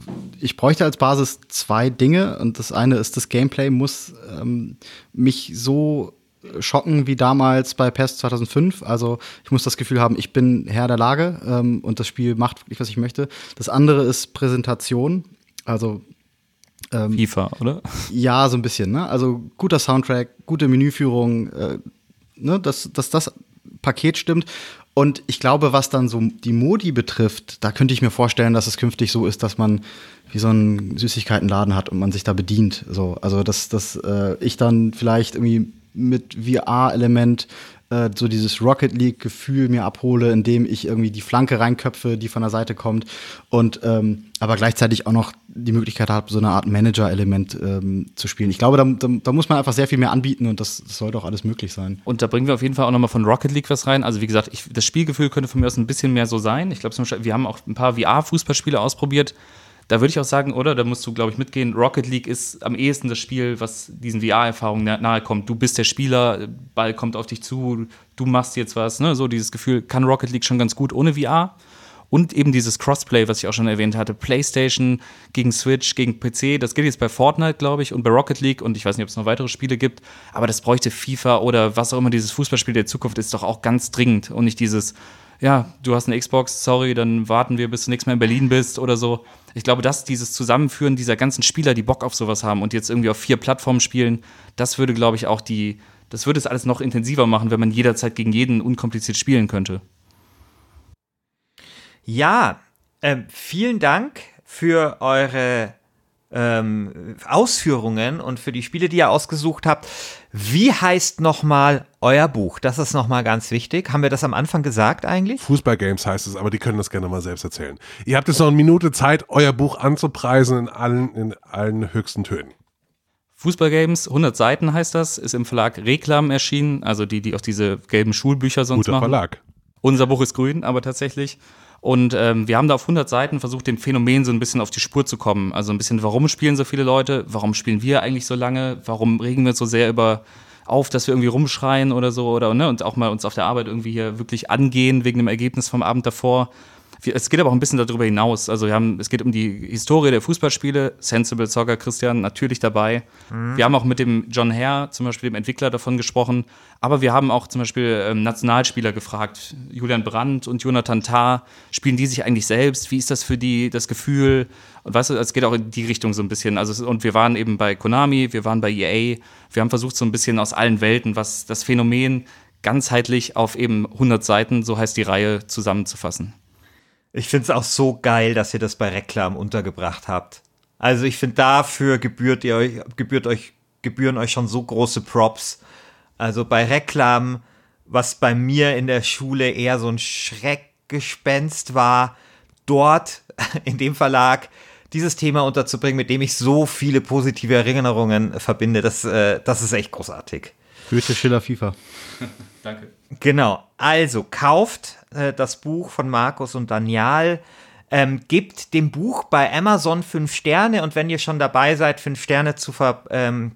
ich bräuchte als Basis zwei Dinge. Und das eine ist, das Gameplay muss ähm, mich so schocken wie damals bei PES 2005. Also ich muss das Gefühl haben, ich bin Herr der Lage ähm, und das Spiel macht wirklich, was ich möchte. Das andere ist Präsentation. Also ähm, FIFA, oder? Ja, so ein bisschen. Ne? Also guter Soundtrack, gute Menüführung, äh, ne? dass, dass das Paket stimmt. Und ich glaube, was dann so die Modi betrifft, da könnte ich mir vorstellen, dass es künftig so ist, dass man wie so einen Süßigkeitenladen hat und man sich da bedient. So, also dass, dass äh, ich dann vielleicht irgendwie mit VR-Element äh, so dieses Rocket League-Gefühl mir abhole, indem ich irgendwie die Flanke reinköpfe, die von der Seite kommt. Und ähm, aber gleichzeitig auch noch die Möglichkeit habe, so eine Art Manager-Element ähm, zu spielen. Ich glaube, da, da, da, muss man einfach sehr viel mehr anbieten und das, das sollte auch alles möglich sein. Und da bringen wir auf jeden Fall auch nochmal von Rocket League was rein. Also wie gesagt, ich, das Spielgefühl könnte von mir aus ein bisschen mehr so sein. Ich glaube, wir haben auch ein paar VR-Fußballspiele ausprobiert da würde ich auch sagen, oder? Da musst du, glaube ich, mitgehen. Rocket League ist am ehesten das Spiel, was diesen VR-Erfahrungen nahe kommt. Du bist der Spieler, Ball kommt auf dich zu, du machst jetzt was. Ne? So dieses Gefühl kann Rocket League schon ganz gut ohne VR. Und eben dieses Crossplay, was ich auch schon erwähnt hatte, PlayStation gegen Switch, gegen PC, das geht jetzt bei Fortnite, glaube ich, und bei Rocket League und ich weiß nicht, ob es noch weitere Spiele gibt, aber das bräuchte FIFA oder was auch immer dieses Fußballspiel der Zukunft ist, doch auch ganz dringend und nicht dieses, ja, du hast eine Xbox, sorry, dann warten wir, bis du nächstes Mal in Berlin bist oder so. Ich glaube, dass dieses Zusammenführen dieser ganzen Spieler, die Bock auf sowas haben und jetzt irgendwie auf vier Plattformen spielen, das würde, glaube ich, auch die, das würde es alles noch intensiver machen, wenn man jederzeit gegen jeden unkompliziert spielen könnte. Ja, äh, vielen Dank für eure ähm, Ausführungen und für die Spiele, die ihr ausgesucht habt. Wie heißt nochmal euer Buch? Das ist nochmal ganz wichtig. Haben wir das am Anfang gesagt eigentlich? Fußballgames heißt es, aber die können das gerne mal selbst erzählen. Ihr habt jetzt noch eine Minute Zeit, euer Buch anzupreisen in allen, in allen höchsten Tönen. Fußballgames, 100 Seiten heißt das, ist im Verlag Reklam erschienen, also die, die auch diese gelben Schulbücher sonst Guter machen. Verlag. Unser Buch ist grün, aber tatsächlich. Und ähm, wir haben da auf 100 Seiten versucht, dem Phänomen so ein bisschen auf die Spur zu kommen. Also ein bisschen, warum spielen so viele Leute? Warum spielen wir eigentlich so lange? Warum regen wir uns so sehr über auf, dass wir irgendwie rumschreien oder so oder ne, und auch mal uns auf der Arbeit irgendwie hier wirklich angehen wegen dem Ergebnis vom Abend davor. Es geht aber auch ein bisschen darüber hinaus. Also wir haben, es geht um die Historie der Fußballspiele. Sensible Soccer Christian natürlich dabei. Wir haben auch mit dem John Hare, zum Beispiel dem Entwickler, davon gesprochen. Aber wir haben auch zum Beispiel ähm, Nationalspieler gefragt. Julian Brandt und Jonathan Tah. Spielen die sich eigentlich selbst? Wie ist das für die, das Gefühl? Und weißt du, es geht auch in die Richtung so ein bisschen. Also, und wir waren eben bei Konami, wir waren bei EA. Wir haben versucht, so ein bisschen aus allen Welten, was das Phänomen ganzheitlich auf eben 100 Seiten, so heißt die Reihe, zusammenzufassen. Ich finde es auch so geil, dass ihr das bei Reklam untergebracht habt. Also ich finde, dafür gebührt ihr euch, gebührt euch, gebühren euch schon so große Props. Also bei Reklam, was bei mir in der Schule eher so ein Schreckgespenst war, dort in dem Verlag dieses Thema unterzubringen, mit dem ich so viele positive Erinnerungen verbinde, das, äh, das ist echt großartig. Goethe, Schiller, FIFA. Danke. Genau, also kauft äh, das Buch von Markus und Daniel, ähm, gebt dem Buch bei Amazon fünf Sterne. Und wenn ihr schon dabei seid, fünf Sterne zu vergeben, ähm,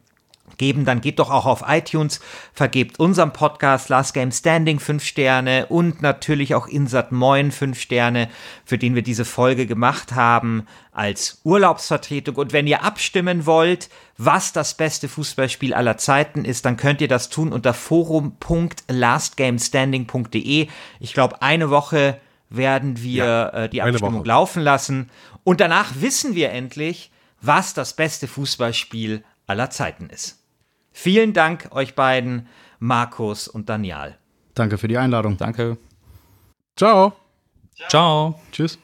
geben, dann geht doch auch auf iTunes, vergebt unserem Podcast Last Game Standing fünf Sterne und natürlich auch Insert Moin fünf Sterne, für den wir diese Folge gemacht haben als Urlaubsvertretung. Und wenn ihr abstimmen wollt, was das beste Fußballspiel aller Zeiten ist, dann könnt ihr das tun unter forum.lastgamestanding.de. Ich glaube, eine Woche werden wir Ja, äh, die Abstimmung laufen lassen. Und danach wissen wir endlich, was das beste Fußballspiel aller Zeiten ist. Vielen Dank euch beiden, Markus und Daniel. Danke für die Einladung. Danke. Ciao. Ciao. Tschüss.